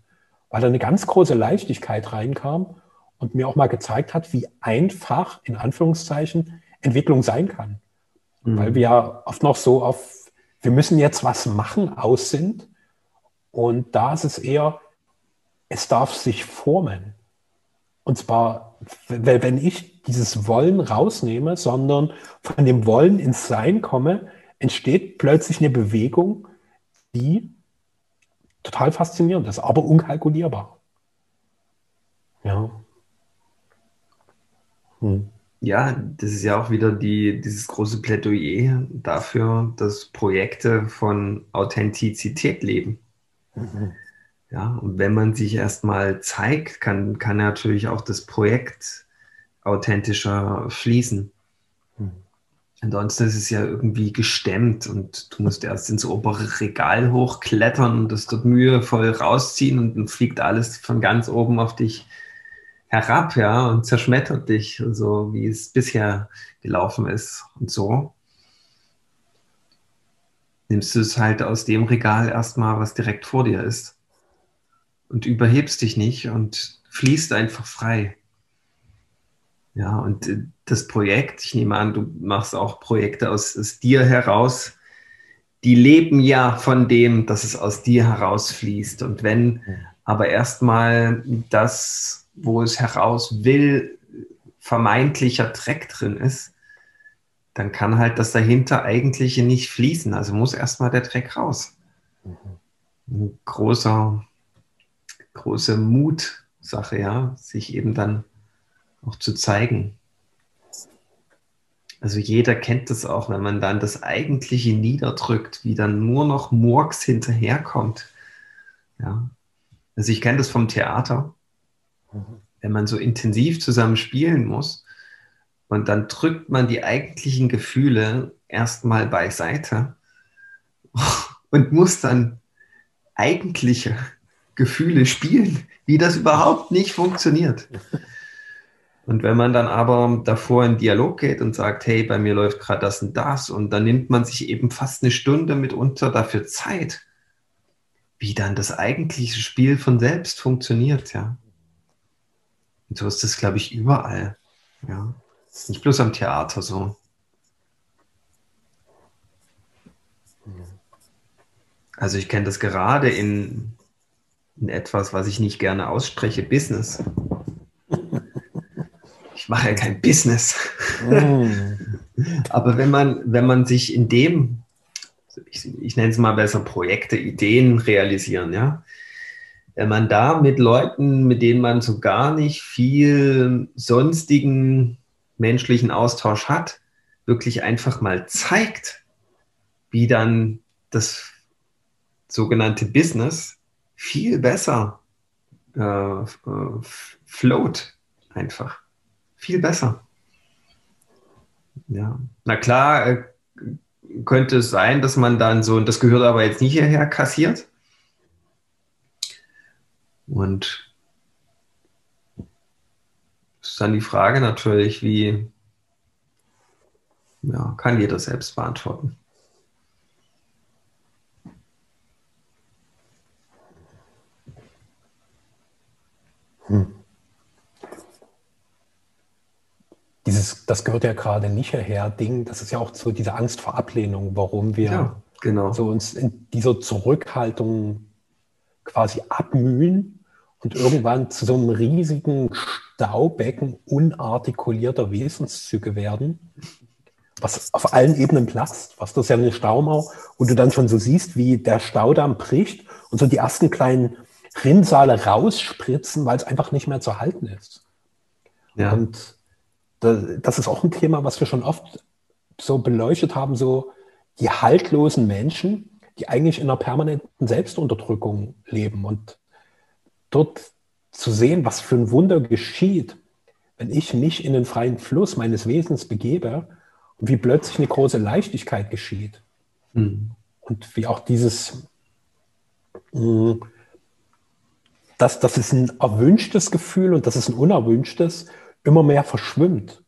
weil da eine ganz große Leichtigkeit reinkam und mir auch mal gezeigt hat, wie einfach, in Anführungszeichen, Entwicklung sein kann. Mhm. Weil wir ja oft noch so auf, wir müssen jetzt was machen, aus sind. Und da ist es eher, es darf sich formen. Und zwar, wenn ich dieses Wollen rausnehme, sondern von dem Wollen ins Sein komme, entsteht plötzlich eine Bewegung, die total faszinierend ist, aber unkalkulierbar. Ja. Hm. Ja, das ist ja auch wieder die, dieses große Plädoyer dafür, dass Projekte von Authentizität leben. Mhm. Ja, und wenn man sich erstmal zeigt, kann, kann natürlich auch das Projekt authentischer fließen. Ansonsten ist es ja irgendwie gestemmt und du musst erst ins obere Regal hochklettern und das dort mühevoll rausziehen und dann fliegt alles von ganz oben auf dich herab, ja, und zerschmettert dich, so wie es bisher gelaufen ist und so. Nimmst du es halt aus dem Regal erstmal, was direkt vor dir ist und überhebst dich nicht und fließt einfach frei. Ja, und äh, das Projekt, ich nehme an, du machst auch Projekte aus, aus dir heraus, die leben ja von dem, dass es aus dir herausfließt. Und wenn aber erstmal das, wo es heraus will, vermeintlicher Dreck drin ist, dann kann halt das dahinter eigentliche nicht fließen. Also muss erstmal der Dreck raus. Ein großer, große Mutsache, ja, sich eben dann auch zu zeigen. Also jeder kennt das auch, wenn man dann das Eigentliche niederdrückt, wie dann nur noch Murks hinterherkommt. Ja. Also ich kenne das vom Theater, mhm. wenn man so intensiv zusammen spielen muss und dann drückt man die eigentlichen Gefühle erstmal beiseite und muss dann eigentliche Gefühle spielen, wie das überhaupt nicht funktioniert. Und wenn man dann aber davor in Dialog geht und sagt, hey, bei mir läuft gerade das und das, und dann nimmt man sich eben fast eine Stunde mitunter dafür Zeit, wie dann das eigentliche Spiel von selbst funktioniert, ja. Und so ist das, glaube ich, überall. Ja. Nicht bloß am Theater so. Also ich kenne das gerade in, in etwas, was ich nicht gerne ausspreche, Business ich mache ja kein Business. Mm. Aber wenn man, wenn man sich in dem, ich, ich nenne es mal besser Projekte, Ideen realisieren, ja, wenn man da mit Leuten, mit denen man so gar nicht viel sonstigen menschlichen Austausch hat, wirklich einfach mal zeigt, wie dann das sogenannte Business viel besser äh, float einfach viel besser. Ja, na klar, äh, könnte es sein, dass man dann so, und das gehört aber jetzt nicht hierher, kassiert. Und es ist dann die Frage natürlich, wie, ja, kann jeder selbst beantworten. Hm. Dieses, das gehört ja gerade nicht hierher, Ding, das ist ja auch so diese Angst vor Ablehnung, warum wir ja, genau. so uns in dieser Zurückhaltung quasi abmühen und irgendwann zu so einem riesigen Staubecken unartikulierter Wesenszüge werden, was auf allen Ebenen platzt, was das ja eine Staumauer, wo du dann schon so siehst, wie der Staudamm bricht und so die ersten kleinen Rinnsale rausspritzen, weil es einfach nicht mehr zu halten ist. Ja. Und das ist auch ein Thema, was wir schon oft so beleuchtet haben, so die haltlosen Menschen, die eigentlich in einer permanenten Selbstunterdrückung leben und dort zu sehen, was für ein Wunder geschieht, wenn ich mich in den freien Fluss meines Wesens begebe und wie plötzlich eine große Leichtigkeit geschieht. Mhm. Und wie auch dieses, mh, dass das ist ein erwünschtes Gefühl und das ist ein unerwünschtes, immer mehr verschwimmt.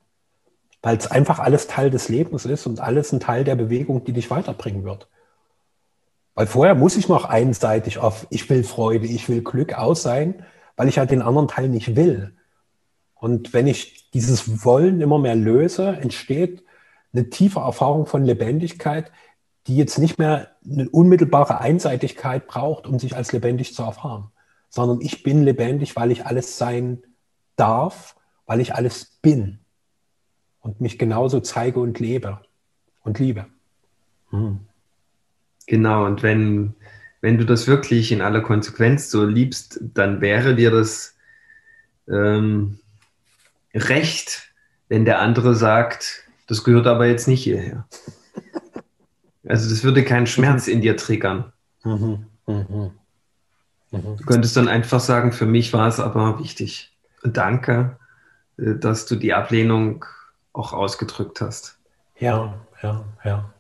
Weil es einfach alles Teil des Lebens ist und alles ein Teil der Bewegung, die dich weiterbringen wird. Weil vorher muss ich noch einseitig auf ich will Freude, ich will Glück aus sein, weil ich halt den anderen Teil nicht will. Und wenn ich dieses Wollen immer mehr löse, entsteht eine tiefe Erfahrung von Lebendigkeit, die jetzt nicht mehr eine unmittelbare Einseitigkeit braucht, um sich als lebendig zu erfahren sondern ich bin lebendig, weil ich alles sein darf, weil ich alles bin und mich genauso zeige und lebe und liebe. Hm. Genau, und wenn, wenn du das wirklich in aller Konsequenz so liebst, dann wäre dir das ähm, recht, wenn der andere sagt, das gehört aber jetzt nicht hierher. Also das würde keinen Schmerz in dir triggern. Mhm, mh. Mhm. Du könntest dann einfach sagen, für mich war es aber wichtig. Danke, äh, dass du die Ablehnung auch ausgedrückt hast. Ja, ja, ja.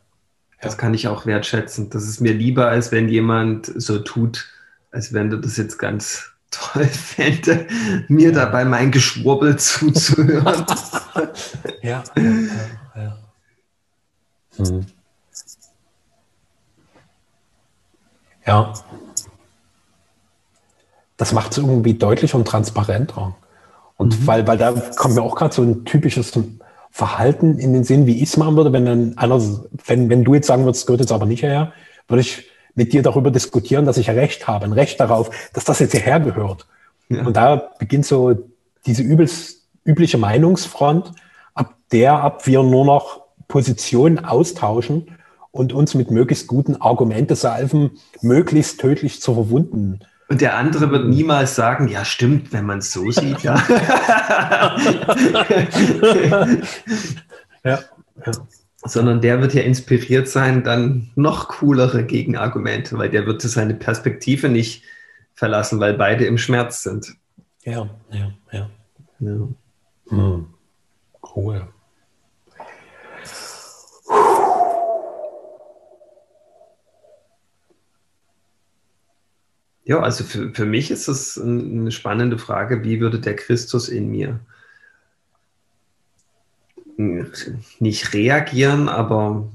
Das kann ich auch wertschätzen. Das ist mir lieber, als wenn jemand so tut, als wenn du das jetzt ganz toll fände, mir ja. dabei mein Geschwurbel zuzuhören. ja, ja, ja. ja. Hm. Ja, das macht es irgendwie deutlicher und transparenter. Und mhm. weil, weil da kommt mir auch gerade so ein typisches Verhalten in den Sinn, wie ich es machen würde, wenn dann einer, wenn, wenn du jetzt sagen würdest, gehört jetzt aber nicht her, würde ich mit dir darüber diskutieren, dass ich Recht habe, ein Recht darauf, dass das jetzt hierher gehört. Ja. Und da beginnt so diese übelst, übliche Meinungsfront, ab der ab wir nur noch Positionen austauschen und uns mit möglichst guten Argumente-Salven möglichst tödlich zu verwunden und der andere wird niemals sagen, ja, stimmt, wenn man es so sieht, ja. ja, ja. Sondern der wird ja inspiriert sein, dann noch coolere Gegenargumente, weil der wird seine Perspektive nicht verlassen, weil beide im Schmerz sind. Ja, ja, ja. ja. Hm. Cool. Ja, also für, für mich ist das eine spannende Frage, wie würde der Christus in mir nicht reagieren, aber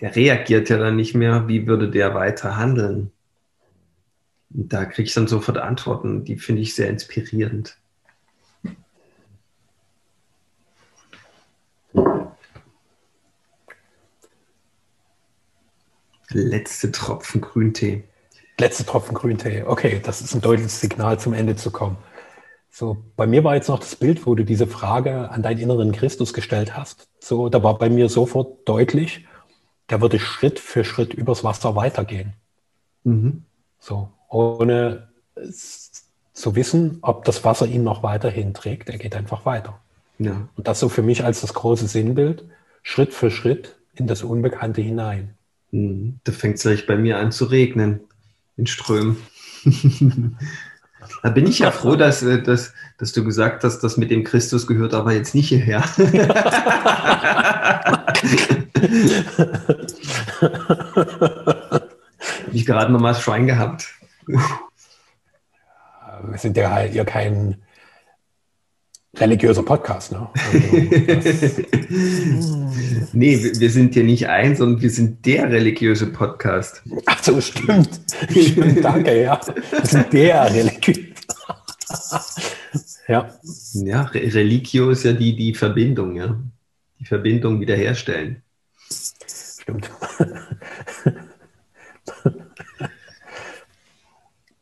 der reagiert ja dann nicht mehr, wie würde der weiter handeln? Und da kriege ich dann sofort Antworten, die finde ich sehr inspirierend. Letzte Tropfen Grüntee. Letzte Tropfen Grüntee. Okay, das ist ein deutliches Signal, zum Ende zu kommen. So, bei mir war jetzt noch das Bild, wo du diese Frage an deinen inneren Christus gestellt hast. So, da war bei mir sofort deutlich, der würde Schritt für Schritt übers Wasser weitergehen. Mhm. So, ohne zu wissen, ob das Wasser ihn noch weiterhin trägt. Er geht einfach weiter. Ja. Und das so für mich als das große Sinnbild, Schritt für Schritt in das Unbekannte hinein. Mhm. Da fängt es gleich bei mir an zu regnen in Strömen. da bin ich ja froh, dass, äh, dass, dass du gesagt hast, das mit dem Christus gehört aber jetzt nicht hierher. Habe ich gerade noch mal Schwein gehabt. wir sind ja hier kein religiöser Podcast. Ne? Also nee, wir sind ja nicht eins, sondern wir sind der religiöse Podcast. Ach so, stimmt. stimmt, danke, ja. Wir sind der religiöse. ja. Ja, Religio ist ja die, die Verbindung, ja. Die Verbindung wiederherstellen. Stimmt.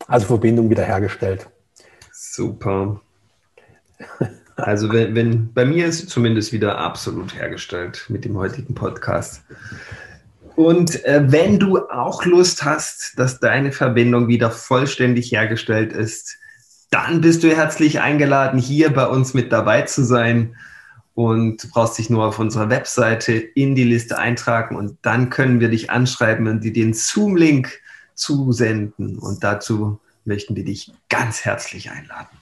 Also Verbindung wiederhergestellt. Super. Also wenn, wenn bei mir ist zumindest wieder absolut hergestellt mit dem heutigen Podcast. Und äh, wenn du auch Lust hast, dass deine Verbindung wieder vollständig hergestellt ist, dann bist du herzlich eingeladen, hier bei uns mit dabei zu sein. Und du brauchst dich nur auf unserer Webseite in die Liste eintragen und dann können wir dich anschreiben und dir den Zoom-Link zusenden. Und dazu möchten wir dich ganz herzlich einladen.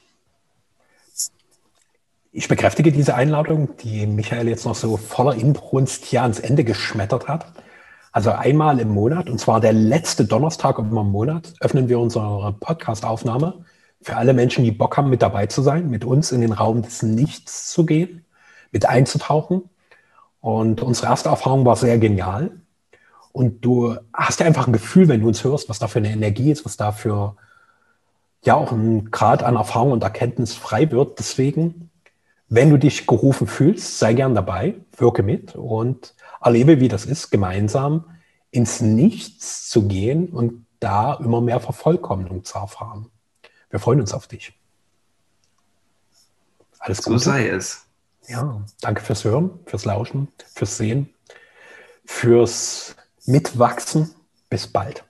Ich bekräftige diese Einladung, die Michael jetzt noch so voller Inbrunst hier ans Ende geschmettert hat. Also einmal im Monat, und zwar der letzte Donnerstag im Monat, öffnen wir unsere Podcast-Aufnahme für alle Menschen, die Bock haben, mit dabei zu sein, mit uns in den Raum des Nichts zu gehen, mit einzutauchen. Und unsere erste Erfahrung war sehr genial. Und du hast ja einfach ein Gefühl, wenn du uns hörst, was da für eine Energie ist, was da für ja auch ein Grad an Erfahrung und Erkenntnis frei wird. Deswegen wenn du dich gerufen fühlst, sei gern dabei, wirke mit und erlebe, wie das ist, gemeinsam ins Nichts zu gehen und da immer mehr Vervollkommnung zu erfahren. Wir freuen uns auf dich. Alles Gute. So sei es. Ja, danke fürs Hören, fürs Lauschen, fürs Sehen, fürs Mitwachsen. Bis bald.